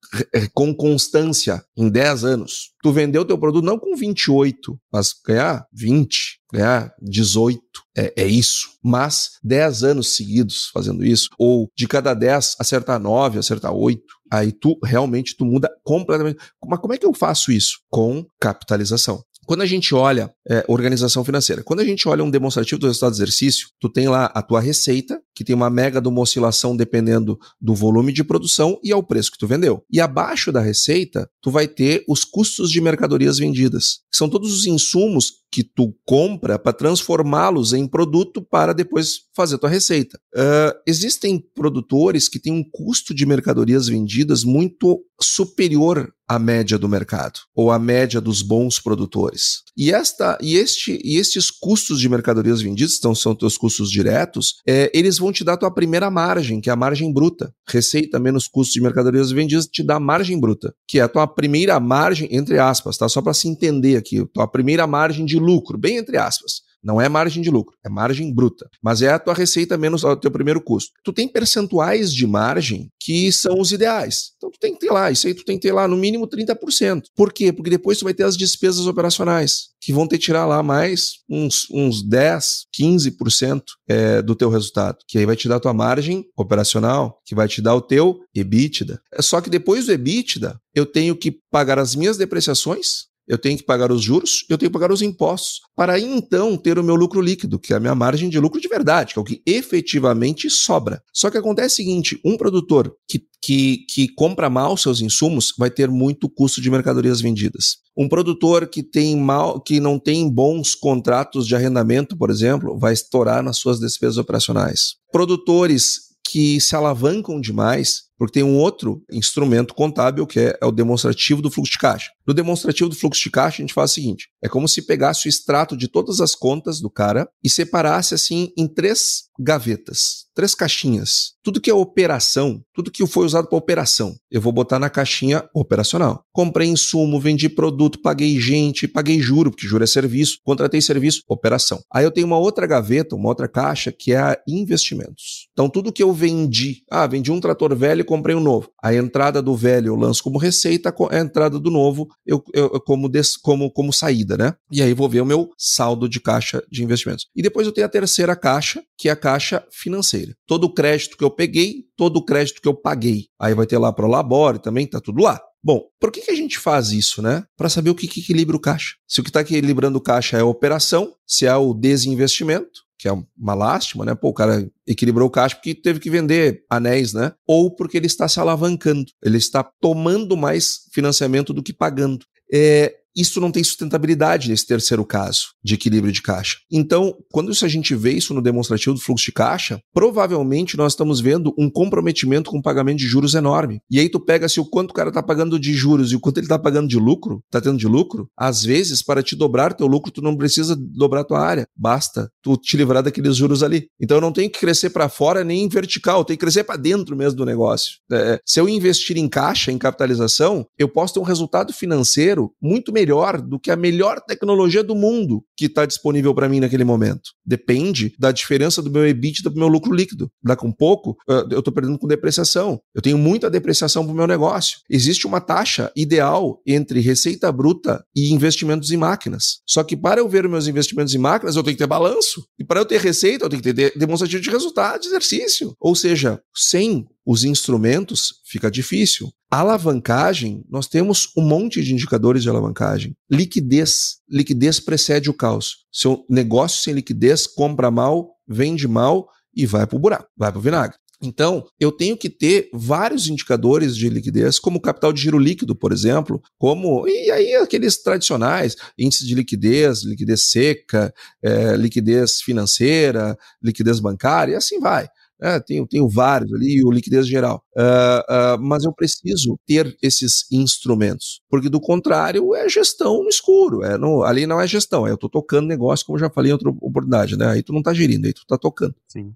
com constância em 10 anos. Tu vendeu teu produto não com 28, mas ganhar 20, ganhar 18. É, é isso. Mas 10 anos seguidos fazendo isso, ou de cada 10 acertar 9, acertar 8, aí tu realmente tu muda completamente. Mas como é que eu faço isso? Com capitalização quando a gente olha é, organização financeira, quando a gente olha um demonstrativo do resultado do exercício, tu tem lá a tua receita, que tem uma mega de uma oscilação dependendo do volume de produção e ao preço que tu vendeu. E abaixo da receita, tu vai ter os custos de mercadorias vendidas, que são todos os insumos que tu compra para transformá-los em produto para depois fazer tua receita. Uh, existem produtores que têm um custo de mercadorias vendidas muito superior à média do mercado ou à média dos bons produtores. E esta e este e estes custos de mercadorias vendidas, então são teus custos diretos, é, eles vão te dar tua primeira margem, que é a margem bruta. Receita menos custos de mercadorias vendidas te dá margem bruta, que é a tua primeira margem entre aspas, tá? Só para se entender aqui, tua primeira margem de lucro, bem entre aspas. Não é margem de lucro, é margem bruta. Mas é a tua receita menos o teu primeiro custo. Tu tem percentuais de margem que são os ideais. Então tu tem que ter lá, isso aí tu tem que ter lá no mínimo 30%. Por quê? Porque depois tu vai ter as despesas operacionais, que vão que tirar lá mais uns, uns 10, 15% é, do teu resultado. Que aí vai te dar a tua margem operacional, que vai te dar o teu EBITDA. É só que depois do EBITDA, eu tenho que pagar as minhas depreciações, eu tenho que pagar os juros, eu tenho que pagar os impostos, para então ter o meu lucro líquido, que é a minha margem de lucro de verdade, que é o que efetivamente sobra. Só que acontece o seguinte: um produtor que, que, que compra mal seus insumos vai ter muito custo de mercadorias vendidas. Um produtor que tem mal, que não tem bons contratos de arrendamento, por exemplo, vai estourar nas suas despesas operacionais. Produtores que se alavancam demais, porque tem um outro instrumento contábil que é, é, o demonstrativo do fluxo de caixa. No demonstrativo do fluxo de caixa, a gente faz o seguinte: é como se pegasse o extrato de todas as contas do cara e separasse assim em três gavetas, três caixinhas. Tudo que é operação, tudo que foi usado para operação, eu vou botar na caixinha operacional. Comprei insumo, vendi produto, paguei gente, paguei juro, porque juro é serviço, contratei serviço, operação. Aí eu tenho uma outra gaveta, uma outra caixa que é a investimentos. Então tudo que eu vendi, ah, vendi um trator velho comprei um novo. A entrada do velho eu lanço como receita, a entrada do novo eu, eu como, des, como, como saída, né? E aí vou ver o meu saldo de caixa de investimentos. E depois eu tenho a terceira caixa, que é a caixa financeira. Todo o crédito que eu peguei, todo o crédito que eu paguei. Aí vai ter lá para o Labore também, tá tudo lá. Bom, por que, que a gente faz isso, né? Para saber o que, que equilibra o caixa. Se o que está equilibrando o caixa é a operação, se é o desinvestimento, que é uma lástima, né? Pô, o cara equilibrou o caixa porque teve que vender anéis, né? Ou porque ele está se alavancando, ele está tomando mais financiamento do que pagando. É, isso não tem sustentabilidade nesse terceiro caso de equilíbrio de caixa. Então, quando a gente vê isso no demonstrativo do fluxo de caixa, provavelmente nós estamos vendo um comprometimento com pagamento de juros enorme. E aí tu pega se o quanto o cara está pagando de juros e o quanto ele está pagando de lucro, está tendo de lucro, às vezes para te dobrar teu lucro tu não precisa dobrar tua área, basta tu te livrar daqueles juros ali. Então eu não tenho que crescer para fora nem em vertical, eu tenho que crescer para dentro mesmo do negócio. É, se eu investir em caixa, em capitalização, eu posso ter um resultado financeiro muito melhor melhor do que a melhor tecnologia do mundo que está disponível para mim naquele momento. Depende da diferença do meu EBITDA para o meu lucro líquido. Daqui um pouco, eu estou perdendo com depreciação. Eu tenho muita depreciação para o meu negócio. Existe uma taxa ideal entre receita bruta e investimentos em máquinas. Só que para eu ver meus investimentos em máquinas, eu tenho que ter balanço. E para eu ter receita, eu tenho que ter demonstrativo de resultado, de exercício. Ou seja, sem os instrumentos, fica difícil. Alavancagem, nós temos um monte de indicadores de alavancagem. Liquidez. Liquidez precede o caos. Seu negócio sem liquidez compra mal, vende mal e vai para o buraco, vai para o vinagre. Então, eu tenho que ter vários indicadores de liquidez, como capital de giro líquido, por exemplo, como e aí aqueles tradicionais, índice de liquidez, liquidez seca, é, liquidez financeira, liquidez bancária, e assim vai. É, tenho, tenho vários ali, o liquidez geral. Uh, uh, mas eu preciso ter esses instrumentos, porque do contrário é gestão no escuro. É no, ali não é gestão, é eu estou tocando negócio, como eu já falei em outra oportunidade, né? Aí tu não está gerindo, aí tu está tocando. Sim.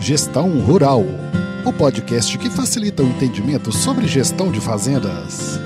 Gestão Rural, o podcast que facilita o entendimento sobre gestão de fazendas.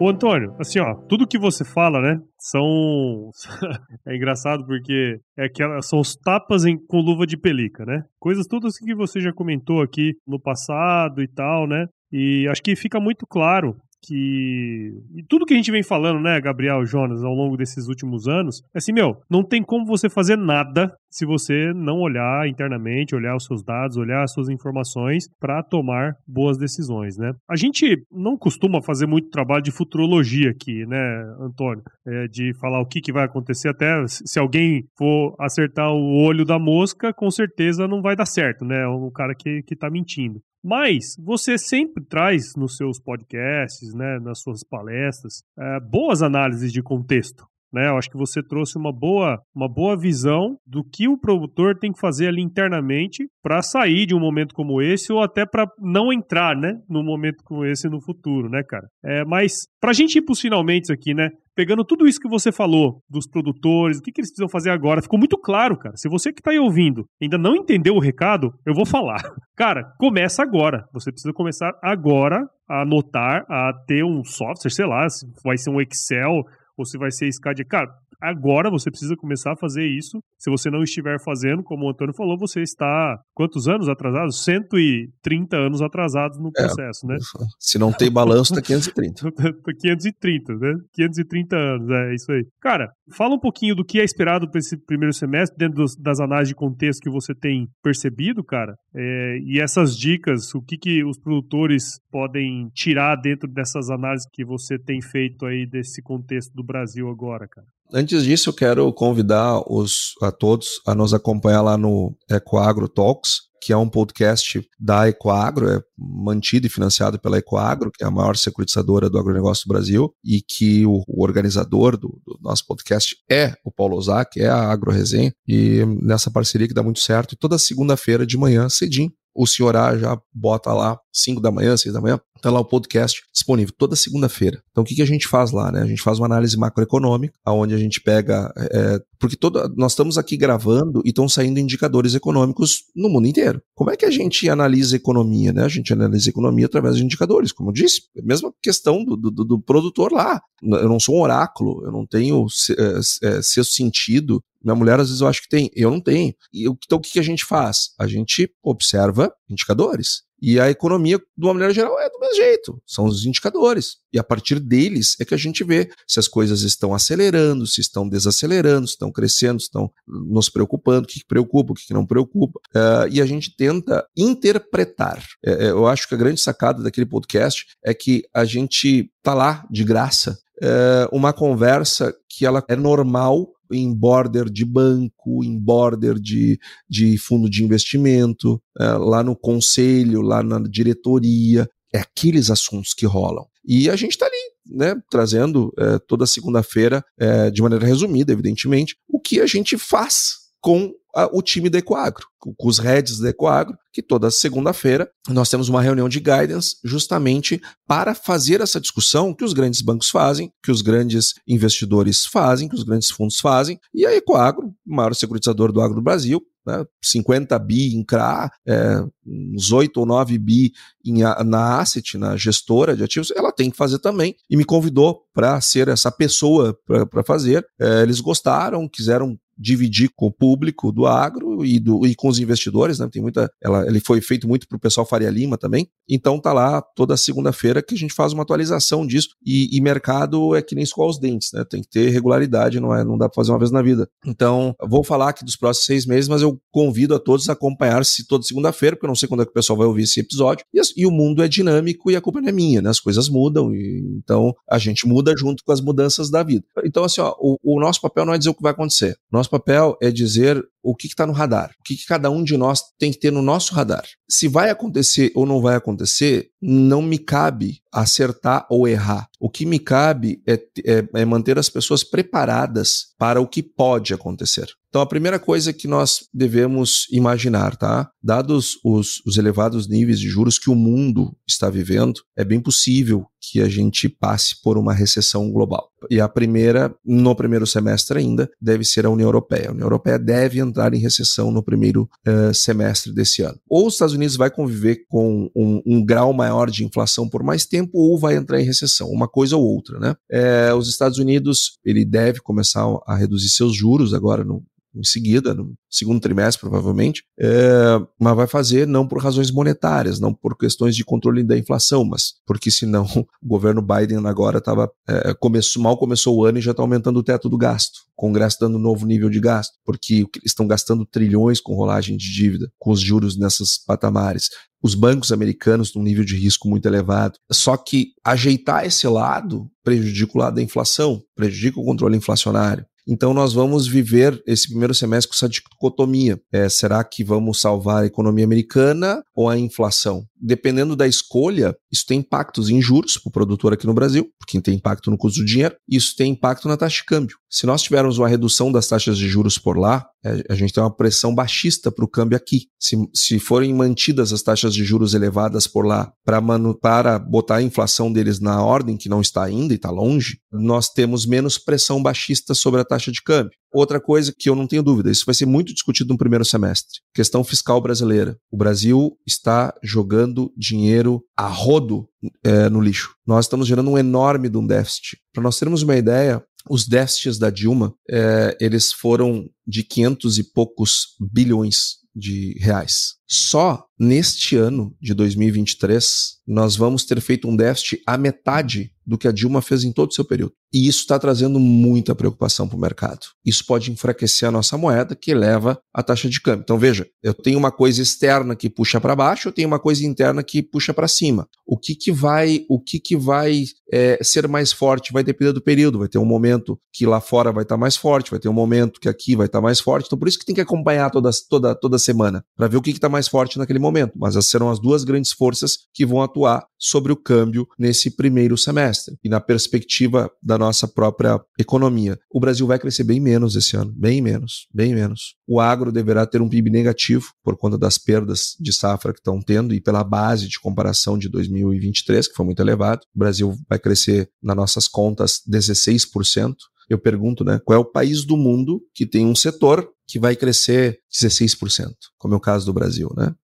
Ô Antônio, assim ó, tudo que você fala, né, são é engraçado porque é aquela, são os tapas em, com luva de pelica, né? Coisas tudo assim que você já comentou aqui no passado e tal, né? E acho que fica muito claro que. E tudo que a gente vem falando, né, Gabriel, Jonas, ao longo desses últimos anos, é assim, meu, não tem como você fazer nada se você não olhar internamente, olhar os seus dados, olhar as suas informações para tomar boas decisões, né? A gente não costuma fazer muito trabalho de futurologia aqui, né, Antônio? É, de falar o que, que vai acontecer, até se alguém for acertar o olho da mosca, com certeza não vai dar certo, né? É um cara que, que tá mentindo. Mas você sempre traz nos seus podcasts, né, nas suas palestras, é, boas análises de contexto. Né? Eu acho que você trouxe uma boa, uma boa visão do que o produtor tem que fazer ali internamente para sair de um momento como esse ou até para não entrar, né, num momento como esse no futuro, né, cara? É, mas para a gente ir para os finalmente aqui, né, pegando tudo isso que você falou dos produtores, o que, que eles precisam fazer agora, ficou muito claro, cara. Se você que está aí ouvindo ainda não entendeu o recado, eu vou falar. Cara, começa agora. Você precisa começar agora a anotar, a ter um software, sei lá, vai ser um Excel, ou se vai ser SCAD. Cara, agora você precisa começar a fazer isso. Se você não estiver fazendo, como o Antônio falou, você está quantos anos atrasados? 130 anos atrasados no é, processo, é, né? Se não tem balanço, tá 530. 530, né? 530 anos, é isso aí. Cara, fala um pouquinho do que é esperado para esse primeiro semestre, dentro dos, das análises de contexto que você tem percebido, cara, é, e essas dicas, o que, que os produtores podem tirar dentro dessas análises que você tem feito aí desse contexto do Brasil agora, cara? Antes disso, eu quero convidar os, a todos a nos acompanhar lá no Ecoagro Talks, que é um podcast da Ecoagro, é mantido e financiado pela Ecoagro, que é a maior securitizadora do agronegócio do Brasil, e que o, o organizador do, do, nosso podcast é o Paulo Ozak, é a Agro Resenha, e nessa parceria que dá muito certo, e toda segunda-feira de manhã, cedinho, o senhor A já bota lá 5 da manhã, 6 da manhã, tá lá o podcast disponível toda segunda-feira. Então o que, que a gente faz lá, né? A gente faz uma análise macroeconômica, aonde a gente pega, é, porque toda, nós estamos aqui gravando e estão saindo indicadores econômicos no mundo inteiro. Como é que a gente analisa economia, né? A gente analisa economia através de indicadores, como eu disse, a mesma questão do, do, do produtor lá. Eu não sou um oráculo, eu não tenho é, é, sexto sentido minha mulher, às vezes, eu acho que tem, eu não tenho. E, então, o que a gente faz? A gente observa indicadores. E a economia, de uma maneira geral, é do mesmo jeito. São os indicadores. E a partir deles é que a gente vê se as coisas estão acelerando, se estão desacelerando, se estão crescendo, se estão nos preocupando, o que, preocupa, o que, não preocupa. Uh, e a gente tenta interpretar. É, é, eu acho que a grande sacada daquele podcast é que a gente tá lá de graça. É uma conversa que ela é normal em border de banco, em border de, de fundo de investimento, é, lá no conselho, lá na diretoria. É aqueles assuntos que rolam. E a gente está ali, né, trazendo é, toda segunda-feira, é, de maneira resumida, evidentemente, o que a gente faz com o time da Ecoagro, com, os heads da Ecoagro, que toda segunda-feira nós temos uma reunião de guidance justamente para fazer essa discussão que os grandes bancos fazem, que os grandes investidores fazem, que os grandes fundos fazem, e a Ecoagro, maior securitizador do agro do Brasil, né, 50 bi em CRA, é, uns 8 ou 9 bi em, na asset, na gestora de ativos, ela tem que fazer também. E me convidou para ser essa pessoa para fazer. É, eles gostaram, quiseram dividir com o público do agro e, do, e com os investidores, né? Tem muita, ela, ele foi feito muito para o pessoal Faria Lima também. Então tá lá toda segunda-feira que a gente faz uma atualização disso. E, e, mercado é que nem escoar os dentes, né? Tem que ter regularidade, não é? Não dá para fazer uma vez na vida. Então vou falar aqui dos próximos seis meses, mas eu convido a todos a acompanhar-se toda segunda-feira, porque eu não sei quando é que o pessoal vai ouvir esse episódio. E, e, o mundo é dinâmico e a culpa não é minha, né? As coisas mudam e então a gente muda junto com as mudanças da vida. Então assim, ó, o, o nosso papel não é dizer o que vai acontecer. Nosso papel é dizer o que está no radar, o que, que, cada um de nós tem que ter no nosso radar. Se vai acontecer ou não vai acontecer, não me cabe acertar ou errar. O que me cabe é, é, é manter as pessoas preparadas para o que pode acontecer. Então, a primeira coisa que nós devemos imaginar, tá? Dados os, os, elevados níveis de juros que o mundo está vivendo, é bem possível que a gente passe por uma recessão global. E a primeira, no primeiro semestre ainda, deve ser a União Europeia. A União Europeia deve entrar em recessão no primeiro uh, semestre desse ano. Ou os Estados Unidos vai conviver com um, um, grau maior de inflação por mais tempo, ou vai entrar em recessão, uma coisa ou outra, né? É, os Estados Unidos, ele deve começar a reduzir seus juros agora no, em seguida, no segundo trimestre, provavelmente, é, mas vai fazer não por razões monetárias, não por questões de controle da inflação, mas porque senão o governo Biden agora estava é, começou, mal começou o ano e já está aumentando o teto do gasto. O Congresso dando um novo nível de gasto, porque estão gastando trilhões com rolagem de dívida, com os juros nessas patamares os bancos americanos num nível de risco muito elevado. Só que ajeitar esse lado prejudica o lado da inflação, prejudica o controle inflacionário. Então nós vamos viver esse primeiro semestre com essa dicotomia. É, será que vamos salvar a economia americana ou a inflação? Dependendo da escolha, isso tem impactos em juros para o produtor aqui no Brasil, porque tem impacto no custo do dinheiro, isso tem impacto na taxa de câmbio. Se nós tivermos uma redução das taxas de juros por lá, a gente tem uma pressão baixista para o câmbio aqui. Se, se forem mantidas as taxas de juros elevadas por lá para, para botar a inflação deles na ordem, que não está ainda e está longe, nós temos menos pressão baixista sobre a taxa de câmbio. Outra coisa que eu não tenho dúvida, isso vai ser muito discutido no primeiro semestre: questão fiscal brasileira. O Brasil está jogando dinheiro a rodo é, no lixo. Nós estamos gerando um enorme de um déficit. Para nós termos uma ideia, os déficits da Dilma, é, eles foram de 500 e poucos bilhões de reais. Só neste ano de 2023, nós vamos ter feito um déficit à metade do que a Dilma fez em todo o seu período. E isso está trazendo muita preocupação para o mercado. Isso pode enfraquecer a nossa moeda, que eleva a taxa de câmbio. Então, veja, eu tenho uma coisa externa que puxa para baixo, eu tenho uma coisa interna que puxa para cima. O que, que vai, o que, que vai é, ser mais forte? Vai depender do período. Vai ter um momento que lá fora vai estar tá mais forte, vai ter um momento que aqui vai estar tá mais forte. Então, por isso que tem que acompanhar toda, toda, toda semana, para ver o que está mais forte naquele momento. Mas essas serão as duas grandes forças que vão atuar sobre o câmbio nesse primeiro semestre. E na perspectiva da nossa própria economia. O Brasil vai crescer bem menos esse ano, bem menos, bem menos. O agro deverá ter um PIB negativo por conta das perdas de safra que estão tendo e pela base de comparação de 2023, que foi muito elevado. O Brasil vai crescer, nas nossas contas, 16%. Eu pergunto, né, qual é o país do mundo que tem um setor que vai crescer 16%, como é o caso do Brasil, né?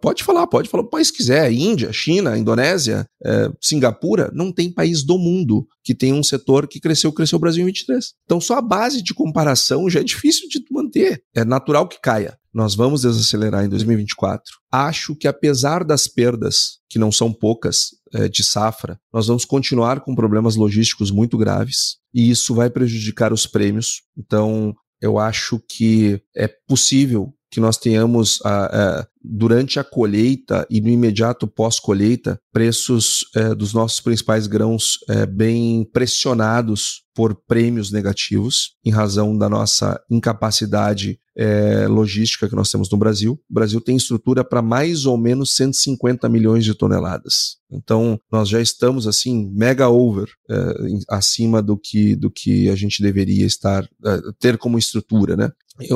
Pode falar, pode falar o país quiser. Índia, China, Indonésia, é, Singapura, não tem país do mundo que tenha um setor que cresceu, cresceu o Brasil em 23. Então só a base de comparação já é difícil de manter. É natural que caia. Nós vamos desacelerar em 2024. Acho que apesar das perdas, que não são poucas, é, de safra, nós vamos continuar com problemas logísticos muito graves e isso vai prejudicar os prêmios. Então, eu acho que é possível que nós tenhamos durante a colheita e no imediato pós-colheita preços é, dos nossos principais grãos é, bem pressionados por prêmios negativos em razão da nossa incapacidade é, logística que nós temos no Brasil. O Brasil tem estrutura para mais ou menos 150 milhões de toneladas. Então, nós já estamos assim mega over é, acima do que do que a gente deveria estar é, ter como estrutura, né?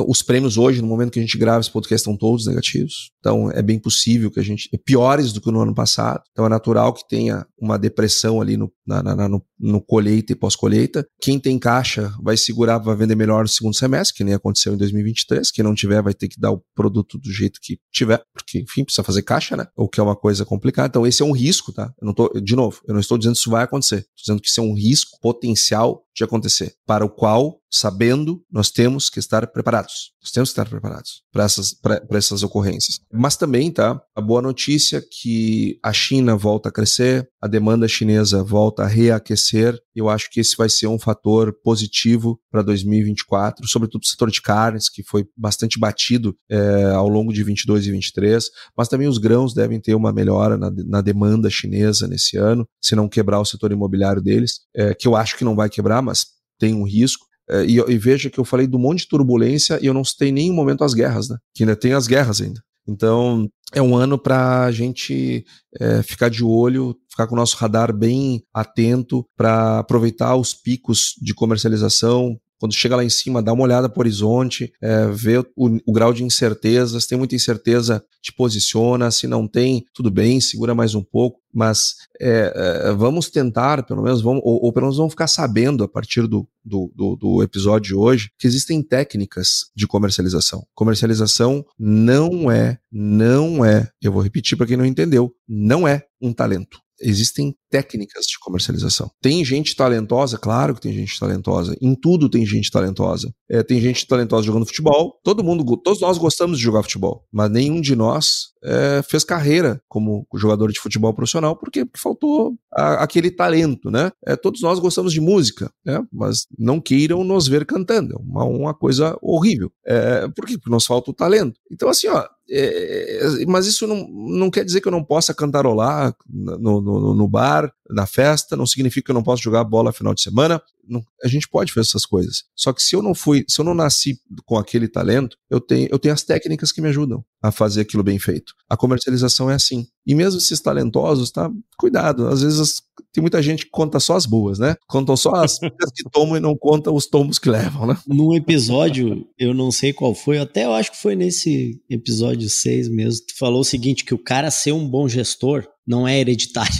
Os prêmios hoje, no momento que a gente grava esse podcast, estão todos negativos. Então, é bem possível que a gente. piores do que no ano passado. Então, é natural que tenha uma depressão ali no, na, na, no, no colheita e pós-colheita. Quem tem caixa vai segurar, vai vender melhor no segundo semestre, que nem aconteceu em 2023. Quem não tiver, vai ter que dar o produto do jeito que tiver, porque, enfim, precisa fazer caixa, né? O que é uma coisa complicada. Então, esse é um risco, tá? Eu não tô, de novo, eu não estou dizendo que isso vai acontecer. Estou dizendo que isso é um risco potencial de acontecer, para o qual, sabendo, nós temos que estar preparados. Nós temos que estar preparados para essas, essas ocorrências. Mas também, tá? A boa notícia é que a China volta a crescer, a demanda chinesa volta a reaquecer. Eu acho que esse vai ser um fator positivo para 2024, sobretudo o setor de carnes, que foi bastante batido é, ao longo de 22 e 23, mas também os grãos devem ter uma melhora na, na demanda chinesa nesse ano, se não quebrar o setor imobiliário deles, é, que eu acho que não vai quebrar, mas tem um risco. É, e, e, veja que eu falei do monte de turbulência e eu não citei em nenhum momento as guerras, né? Que ainda tem as guerras ainda. Então, é um ano para a gente é, ficar de olho, ficar com o nosso radar bem atento para aproveitar os picos de comercialização, quando chega lá em cima, dá uma olhada para o horizonte, é, vê o, o, grau de incerteza. Se tem muita incerteza, te posiciona. Se não tem, tudo bem, segura mais um pouco. Mas é, é, vamos tentar, pelo menos, vamos, ou, ou, pelo menos vamos ficar sabendo a partir do, do, do, do episódio de hoje, que existem técnicas de comercialização. Comercialização não é, não é, eu vou repetir para quem não entendeu, não é um talento. Existem técnicas de comercialização. Tem gente talentosa, claro que tem gente talentosa. Em tudo tem gente talentosa. É, tem gente talentosa jogando futebol. Todo mundo, todos nós gostamos de jogar futebol, mas nenhum de nós é, fez carreira como jogador de futebol profissional porque faltou a, aquele talento, né? É, todos nós gostamos de música, né? Mas não queiram nos ver cantando. É uma, uma coisa horrível. É, por quê? Porque nos falta o talento. Então, assim, ó, é, mas isso não, não quer dizer que eu não possa cantarolar no, no, no, bar, na festa, não significa que eu não possa jogar bola final de semana. Não, a gente pode fazer essas coisas. Só que se eu não fui, se eu não nasci com aquele talento, eu tenho, eu tenho as técnicas que me ajudam a fazer aquilo bem feito. A comercialização é assim. E mesmo esses talentosos, tá? Cuidado. Às vezes tem muita gente que conta só as boas, né? Contam só as que tomam e não conta os tombos que levam, né? Num episódio, eu não sei qual foi, até eu acho que foi nesse episódio 6 mesmo, tu falou o seguinte, que o cara ser um bom gestor não é hereditária.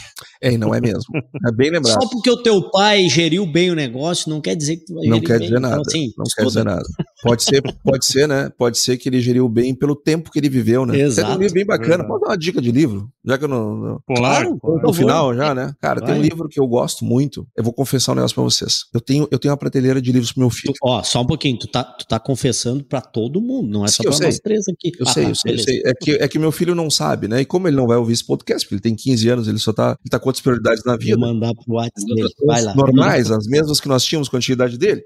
É, e não é mesmo. É bem lembrado. Só porque o teu pai geriu bem o negócio, não quer dizer que tu vai Não quer bem. dizer nada. Então, assim, não quer dizer nada. Pode ser, pode ser, né? Pode ser que ele geriu bem pelo tempo que ele viveu, né? Exato. Tem um livro bem bacana. Pode dar uma dica de livro, já que eu não. não... Claro, claro, no final já, né? Cara, Vai. tem um livro que eu gosto muito. Eu vou confessar um negócio pra vocês. Eu tenho, eu tenho uma prateleira de livros pro meu filho. Tu, ó, só um pouquinho. Tu tá, tu tá confessando pra todo mundo, não é Sim, só pra nós três aqui. Eu ah, sei, eu sei, eu sei. É que, é que meu filho não sabe, né? E como ele não vai ouvir esse podcast, porque ele tem 15 anos, ele só tá, ele tá com outras prioridades na vida. Vou mandar pro WhatsApp. Vai lá. Normais, as mesmas que nós tínhamos com a antiguidade dele.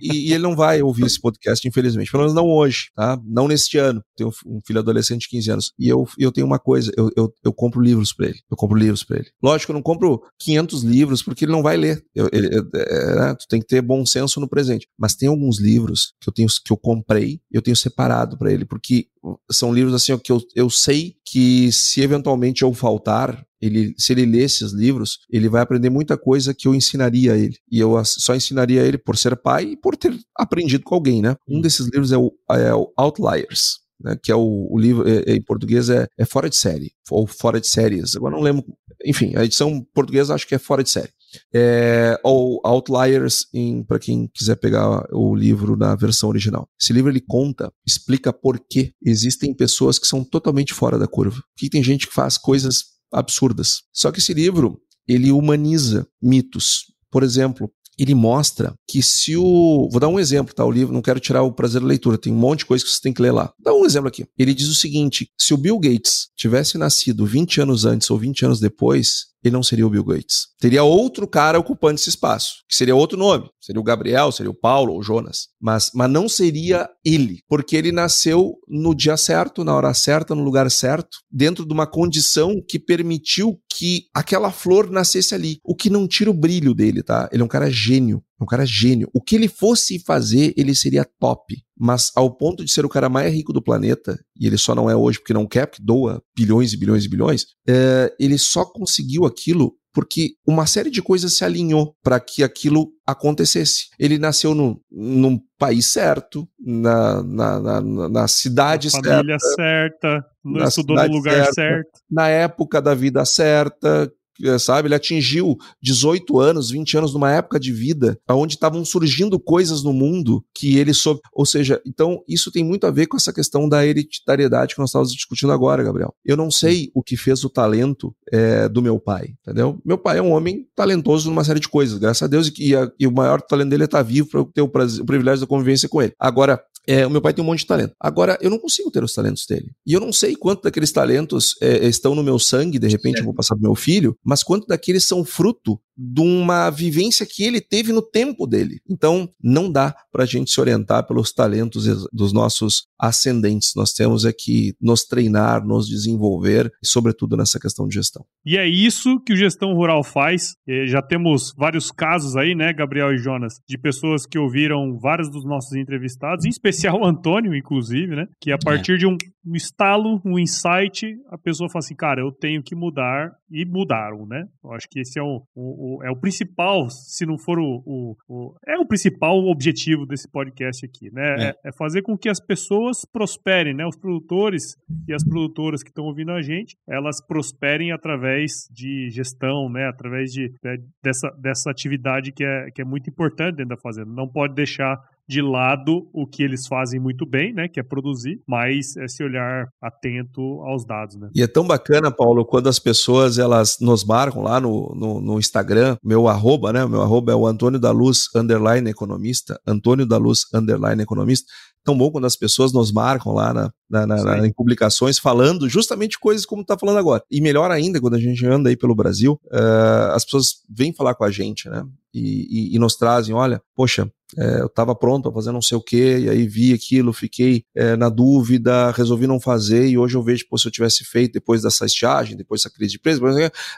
E, e, ele não vai ouvir esse podcast, infelizmente. Pelo menos não hoje, tá? Não neste ano. Tenho um filho adolescente de 15 anos. E eu, eu tenho uma coisa, eu, eu, eu compro livros para ele. Eu compro livros para ele. Lógico, eu não compro 500 livros porque ele não vai ler. Eu, eu, é, né? tu tem que ter bom senso no presente. Mas tem alguns livros que eu tenho que eu comprei, eu tenho separado para ele, porque são livros assim que eu, eu sei que se eventualmente eu faltar, ele, se ele ler esses livros, ele vai aprender muita coisa que eu ensinaria a ele. E eu só ensinaria a ele por ser pai e por ter aprendido com alguém, né? Um desses livros é o, é o Outliers. Né, que é o, o livro é, é, em português é, é fora de série ou fora de séries. Agora não lembro. Enfim, a edição portuguesa acho que é fora de série. É, ou Outliers, para quem quiser pegar o livro na versão original. Esse livro ele conta, explica por que existem pessoas que são totalmente fora da curva. Que tem gente que faz coisas absurdas. Só que esse livro, ele humaniza mitos. Por exemplo, ele mostra que se o. Vou dar um exemplo, tá? O livro, não quero tirar o prazer da leitura, tem um monte de coisa que você tem que ler lá. Dá um exemplo aqui. Ele diz o seguinte: se o Bill Gates tivesse nascido 20 anos antes ou 20 anos depois, ele não seria o Bill Gates. Teria outro cara ocupando esse espaço, que seria outro nome. Seria o Gabriel, seria o Paulo ou o Jonas. Mas, mas não seria ele, porque ele nasceu no dia certo, na hora certa, no lugar certo, dentro de uma condição que permitiu que aquela flor nascesse ali. O que não tira o brilho dele, tá? Ele é um cara gênio. É um cara gênio. O que ele fosse fazer, ele seria top. Mas ao ponto de ser o cara mais rico do planeta, e ele só não é hoje porque não quer, porque doa bilhões e bilhões e bilhões, é, ele só conseguiu aquilo porque uma série de coisas se alinhou para que aquilo acontecesse. Ele nasceu no, num país certo, na, na, na, na cidade na família certa, certa estudou no lugar certa, certo. Na época da vida certa, sabe? Ele atingiu 18 anos, 20 anos numa época de vida onde estavam surgindo coisas no mundo que ele soube. Ou seja, então isso tem muito a ver com essa questão da hereditariedade que nós estávamos discutindo agora, Gabriel. Eu não sei o que fez o talento é, do meu pai, entendeu? Meu pai é um homem talentoso numa série de coisas, graças a Deus, e, e, a, e o maior talento dele é estar tá vivo para eu ter o, prazer, o privilégio da convivência com ele. Agora, é, o meu pai tem um monte de talento. Agora, eu não consigo ter os talentos dele. E eu não sei quanto daqueles talentos é, estão no meu sangue, de repente eu vou passar pro meu filho, mas quanto daqueles são fruto de uma vivência que ele teve no tempo dele. Então, não dá para a gente se orientar pelos talentos dos nossos ascendentes. Nós temos é que nos treinar, nos desenvolver, sobretudo nessa questão de gestão. E é isso que o Gestão Rural faz. Já temos vários casos aí, né, Gabriel e Jonas, de pessoas que ouviram vários dos nossos entrevistados, em especial o Antônio, inclusive, né, que a partir é. de um um estalo, um insight, a pessoa fala assim, cara, eu tenho que mudar e mudaram, né? Eu acho que esse é o, o, o é o principal, se não for o, o, o, é o principal objetivo desse podcast aqui, né? É. É, é. fazer com que as pessoas prosperem, né? Os produtores e as produtoras que estão ouvindo a gente, elas prosperem através de gestão, né? Através de, de, dessa, dessa atividade que é, que é muito importante dentro da fazenda. Não pode deixar de lado o que eles fazem muito bem, né, que é produzir, mas esse olhar atento aos dados, né. E é tão bacana, Paulo, quando as pessoas elas nos marcam lá no, no, no Instagram, meu arroba, né, meu arroba é o Antônio da Luz, underline economista, Antônio da Luz, underline economista, tão bom quando as pessoas nos marcam lá na, na, na, na em publicações falando justamente coisas como está falando agora. E melhor ainda, quando a gente anda aí pelo Brasil, uh, as pessoas vêm falar com a gente, né? E, e, e nos trazem, olha, poxa, é, eu estava pronto para fazer não sei o que, e aí vi aquilo, fiquei é, na dúvida, resolvi não fazer, e hoje eu vejo, pô, se eu tivesse feito depois dessa estiagem, depois dessa crise de preço,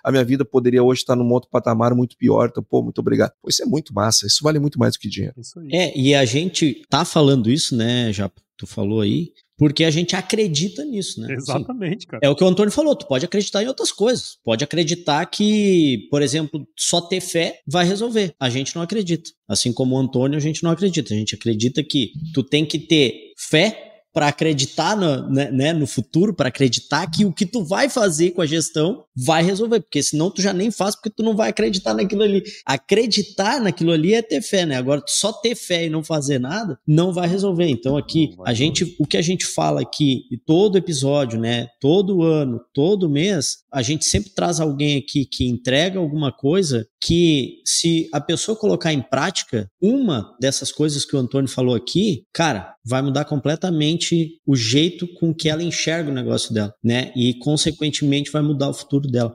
a minha vida poderia hoje estar num outro patamar muito pior, então, pô, muito obrigado. Pô, isso é muito massa, isso vale muito mais do que dinheiro. É, e a gente tá falando isso, né, já tu falou aí, porque a gente acredita nisso, né? Exatamente, cara. É o que o Antônio falou, tu pode acreditar em outras coisas. Pode acreditar que, por exemplo, só ter fé vai resolver. A gente não acredita. Assim como o Antônio, a gente não acredita. A gente acredita que tu tem que ter fé para acreditar no, né, né, no futuro, para acreditar que o que tu vai fazer com a gestão vai resolver, porque senão tu já nem faz porque tu não vai acreditar naquilo ali. Acreditar naquilo ali é ter fé, né? Agora só ter fé e não fazer nada não vai resolver. Então aqui a gente, o que a gente fala aqui, todo episódio, né, todo ano, todo mês, a gente sempre traz alguém aqui que entrega alguma coisa que se a pessoa colocar em prática uma dessas coisas que o Antônio falou aqui, cara, vai mudar completamente o jeito com que ela enxerga o negócio dela, né? E consequentemente vai mudar o futuro dela.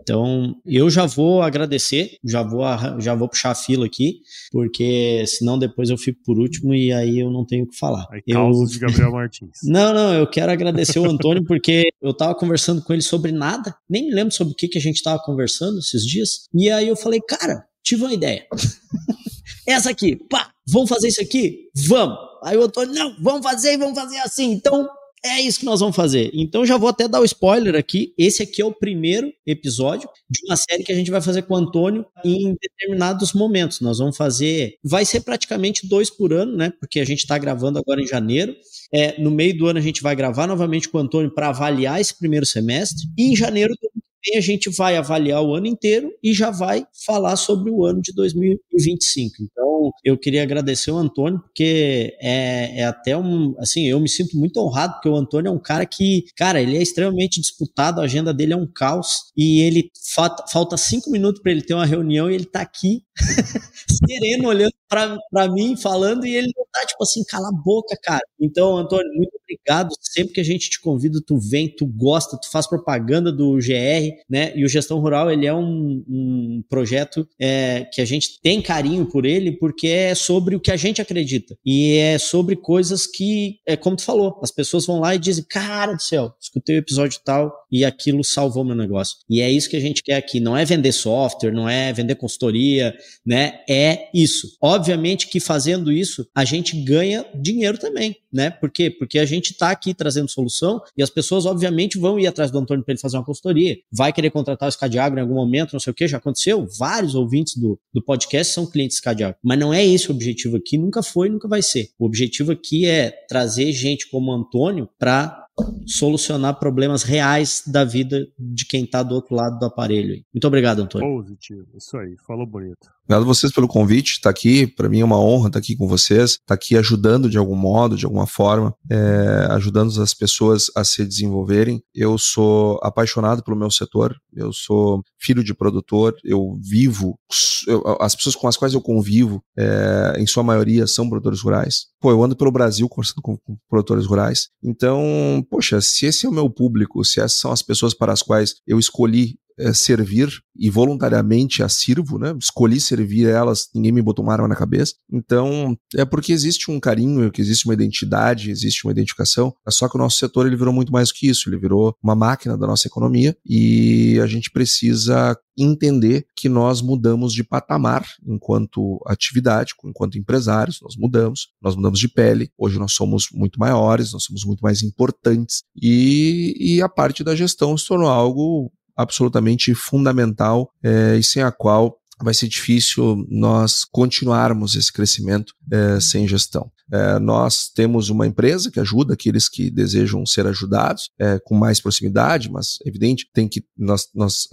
Então, eu já vou agradecer, já vou, já vou puxar a fila aqui, porque senão depois eu fico por último e aí eu não tenho o que falar. Aí, eu... de Gabriel Martins. não, não, eu quero agradecer o Antônio porque eu tava conversando com ele sobre nada, nem me lembro sobre o que, que a gente tava conversando esses dias, e aí eu falei, cara, tive uma ideia. Essa aqui, pá, vamos fazer isso aqui? Vamos. Aí o Antônio, não, vamos fazer e vamos fazer assim. Então, é isso que nós vamos fazer. Então já vou até dar o spoiler aqui. Esse aqui é o primeiro episódio de uma série que a gente vai fazer com o Antônio em determinados momentos. Nós vamos fazer. Vai ser praticamente dois por ano, né? Porque a gente está gravando agora em janeiro. É, no meio do ano a gente vai gravar novamente com o Antônio para avaliar esse primeiro semestre. E em janeiro do a gente vai avaliar o ano inteiro e já vai falar sobre o ano de 2025. Então, eu queria agradecer o Antônio, porque é, é até um. Assim, eu me sinto muito honrado, porque o Antônio é um cara que, cara, ele é extremamente disputado, a agenda dele é um caos, e ele falta, falta cinco minutos para ele ter uma reunião e ele tá aqui, sereno, olhando para mim, falando, e ele não tá, tipo assim, cala a boca, cara. Então, Antônio, muito obrigado. Sempre que a gente te convida, tu vem, tu gosta, tu faz propaganda do GR, né? E o Gestão Rural, ele é um, um projeto é, que a gente tem carinho por ele, porque é sobre o que a gente acredita. E é sobre coisas que, é como tu falou, as pessoas vão lá e dizem, cara do céu, escutei o episódio tal e aquilo salvou meu negócio. E é isso que a gente quer aqui. Não é vender software, não é vender consultoria, né? É isso. Obviamente que fazendo isso, a gente ganha dinheiro também, né? Por quê? Porque a gente está aqui trazendo solução e as pessoas, obviamente, vão ir atrás do Antônio para ele fazer uma consultoria. Vai querer contratar o Scadiagro em algum momento, não sei o que, já aconteceu. Vários ouvintes do, do podcast são clientes Scadiagro. Mas não é esse o objetivo aqui, nunca foi, nunca vai ser. O objetivo aqui é trazer gente como o Antônio para solucionar problemas reais da vida de quem está do outro lado do aparelho. Muito obrigado, Antônio. Positivo, isso aí, falou bonito. Obrigado a vocês pelo convite, estar tá aqui, para mim é uma honra estar tá aqui com vocês, estar tá aqui ajudando de algum modo, de alguma forma, é, ajudando as pessoas a se desenvolverem. Eu sou apaixonado pelo meu setor, eu sou filho de produtor, eu vivo, eu, as pessoas com as quais eu convivo, é, em sua maioria, são produtores rurais. Pô, eu ando pelo Brasil conversando com, com produtores rurais, então, poxa, se esse é o meu público, se essas são as pessoas para as quais eu escolhi é, servir e voluntariamente as sirvo, né? Escolhi servir elas, ninguém me botou uma arma na cabeça. Então, é porque existe um carinho, que existe uma identidade, existe uma identificação. É só que o nosso setor ele virou muito mais do que isso, ele virou uma máquina da nossa economia e a gente precisa entender que nós mudamos de patamar enquanto atividade, enquanto empresários, nós mudamos, nós mudamos de pele. Hoje nós somos muito maiores, nós somos muito mais importantes e, e a parte da gestão se tornou algo absolutamente fundamental é, e sem a qual vai ser difícil nós continuarmos esse crescimento é, sem gestão. É, nós temos uma empresa que ajuda aqueles que desejam ser ajudados é, com mais proximidade, mas evidente tem que nós, nós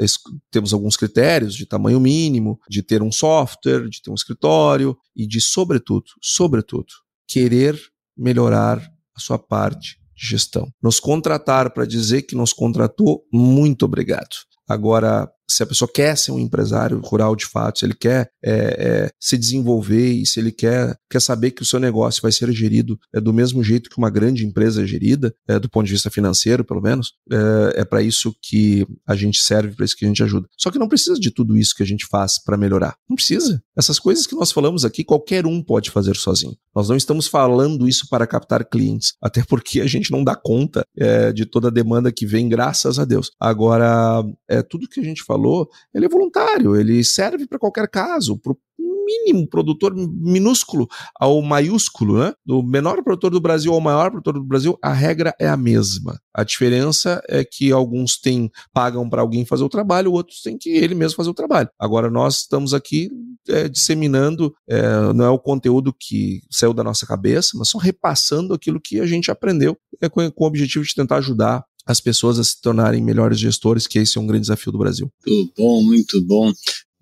temos alguns critérios de tamanho mínimo, de ter um software, de ter um escritório e de sobretudo, sobretudo, querer melhorar a sua parte de gestão. Nos contratar para dizer que nos contratou, muito obrigado. Agora, se a pessoa quer ser um empresário rural de fato, se ele quer é, é, se desenvolver e se ele quer, quer saber que o seu negócio vai ser gerido é, do mesmo jeito que uma grande empresa é gerida, é, do ponto de vista financeiro, pelo menos, é, é para isso que a gente serve, para isso que a gente ajuda. Só que não precisa de tudo isso que a gente faz para melhorar. Não precisa. Essas coisas que nós falamos aqui, qualquer um pode fazer sozinho. Nós não estamos falando isso para captar clientes, até porque a gente não dá conta é, de toda a demanda que vem, graças a Deus. Agora, é tudo que a gente fala falou, ele é voluntário, ele serve para qualquer caso, para o mínimo produtor minúsculo ao maiúsculo, né? Do menor produtor do Brasil ao maior produtor do Brasil, a regra é a mesma. A diferença é que alguns têm pagam para alguém fazer o trabalho, outros têm que ele mesmo fazer o trabalho. Agora nós estamos aqui é, disseminando, é, não é o conteúdo que saiu da nossa cabeça, mas só repassando aquilo que a gente aprendeu é, com, com o objetivo de tentar ajudar as pessoas a se tornarem melhores gestores, que esse é um grande desafio do Brasil. Muito bom, muito bom.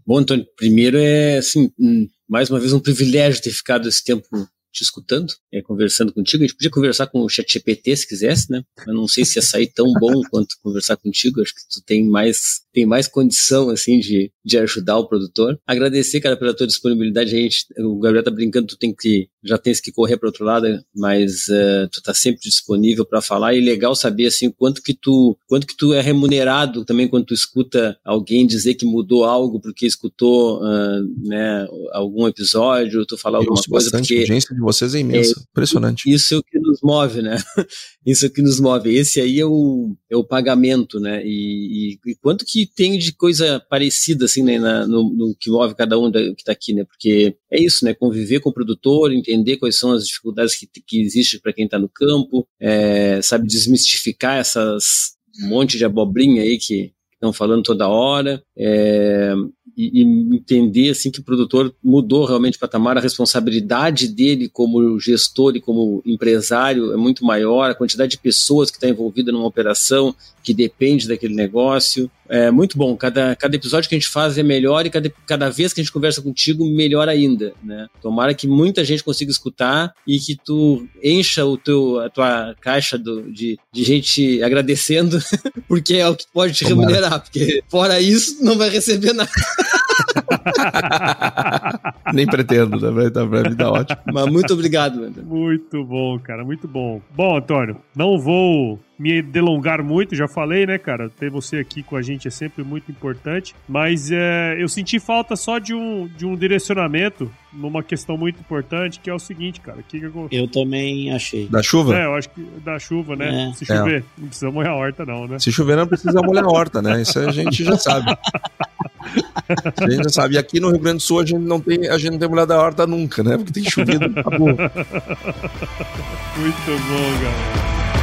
Bom, Antônio, primeiro é, assim, mais uma vez um privilégio ter ficado esse tempo te escutando, é, conversando contigo. A gente podia conversar com o ChatGPT se quisesse, né? Eu não sei se ia sair tão bom quanto conversar contigo. Acho que tu tem mais, tem mais condição, assim, de, de ajudar o produtor. Agradecer, cara, pela tua disponibilidade. A gente, o Gabriel tá brincando, tu tem que, já tens que correr para outro lado, mas uh, tu tá sempre disponível para falar. E legal saber, assim, quanto que tu, quanto que tu é remunerado também quando tu escuta alguém dizer que mudou algo porque escutou, uh, né, algum episódio, tu falar alguma coisa. Bastante, porque vocês é imensa. É, Impressionante. Isso é o que nos move, né? Isso é o que nos move. Esse aí é o, é o pagamento, né? E, e, e quanto que tem de coisa parecida, assim, né? Na, no, no, que move cada um da, que está aqui, né? Porque é isso, né? Conviver com o produtor, entender quais são as dificuldades que, que existem para quem está no campo, é, sabe, desmistificar essas um monte de abobrinha aí que estão falando toda hora. É, e, e, entender assim que o produtor mudou realmente o patamar, a responsabilidade dele como gestor e como empresário é muito maior, a quantidade de pessoas que está envolvida numa operação que depende daquele negócio. É muito bom, cada, cada episódio que a gente faz é melhor e cada, cada vez que a gente conversa contigo, melhor ainda, né? Tomara que muita gente consiga escutar e que tu encha o teu, a tua caixa do, de, de gente agradecendo, porque é o que pode te Tomara. remunerar, porque fora isso não vai receber nada. Nem pretendo, né? Tá pra mim tá ótimo. Mas muito obrigado, mano. Muito bom, cara, muito bom. Bom, Antônio, não vou me delongar muito, já falei, né, cara? Ter você aqui com a gente é sempre muito importante. Mas é, eu senti falta só de um, de um direcionamento numa questão muito importante, que é o seguinte, cara. Que que eu... eu também achei. Da chuva? É, eu acho que da chuva, né? É. Se chover, é. não precisa molhar a horta, não, né? Se chover, não precisa molhar a horta, né? Isso a gente já sabe. A gente já sabe. E aqui no Rio Grande do Sul a gente não tem, a gente não tem mulher da horta nunca, né? Porque tem chovido, acabou. Muito bom, galera.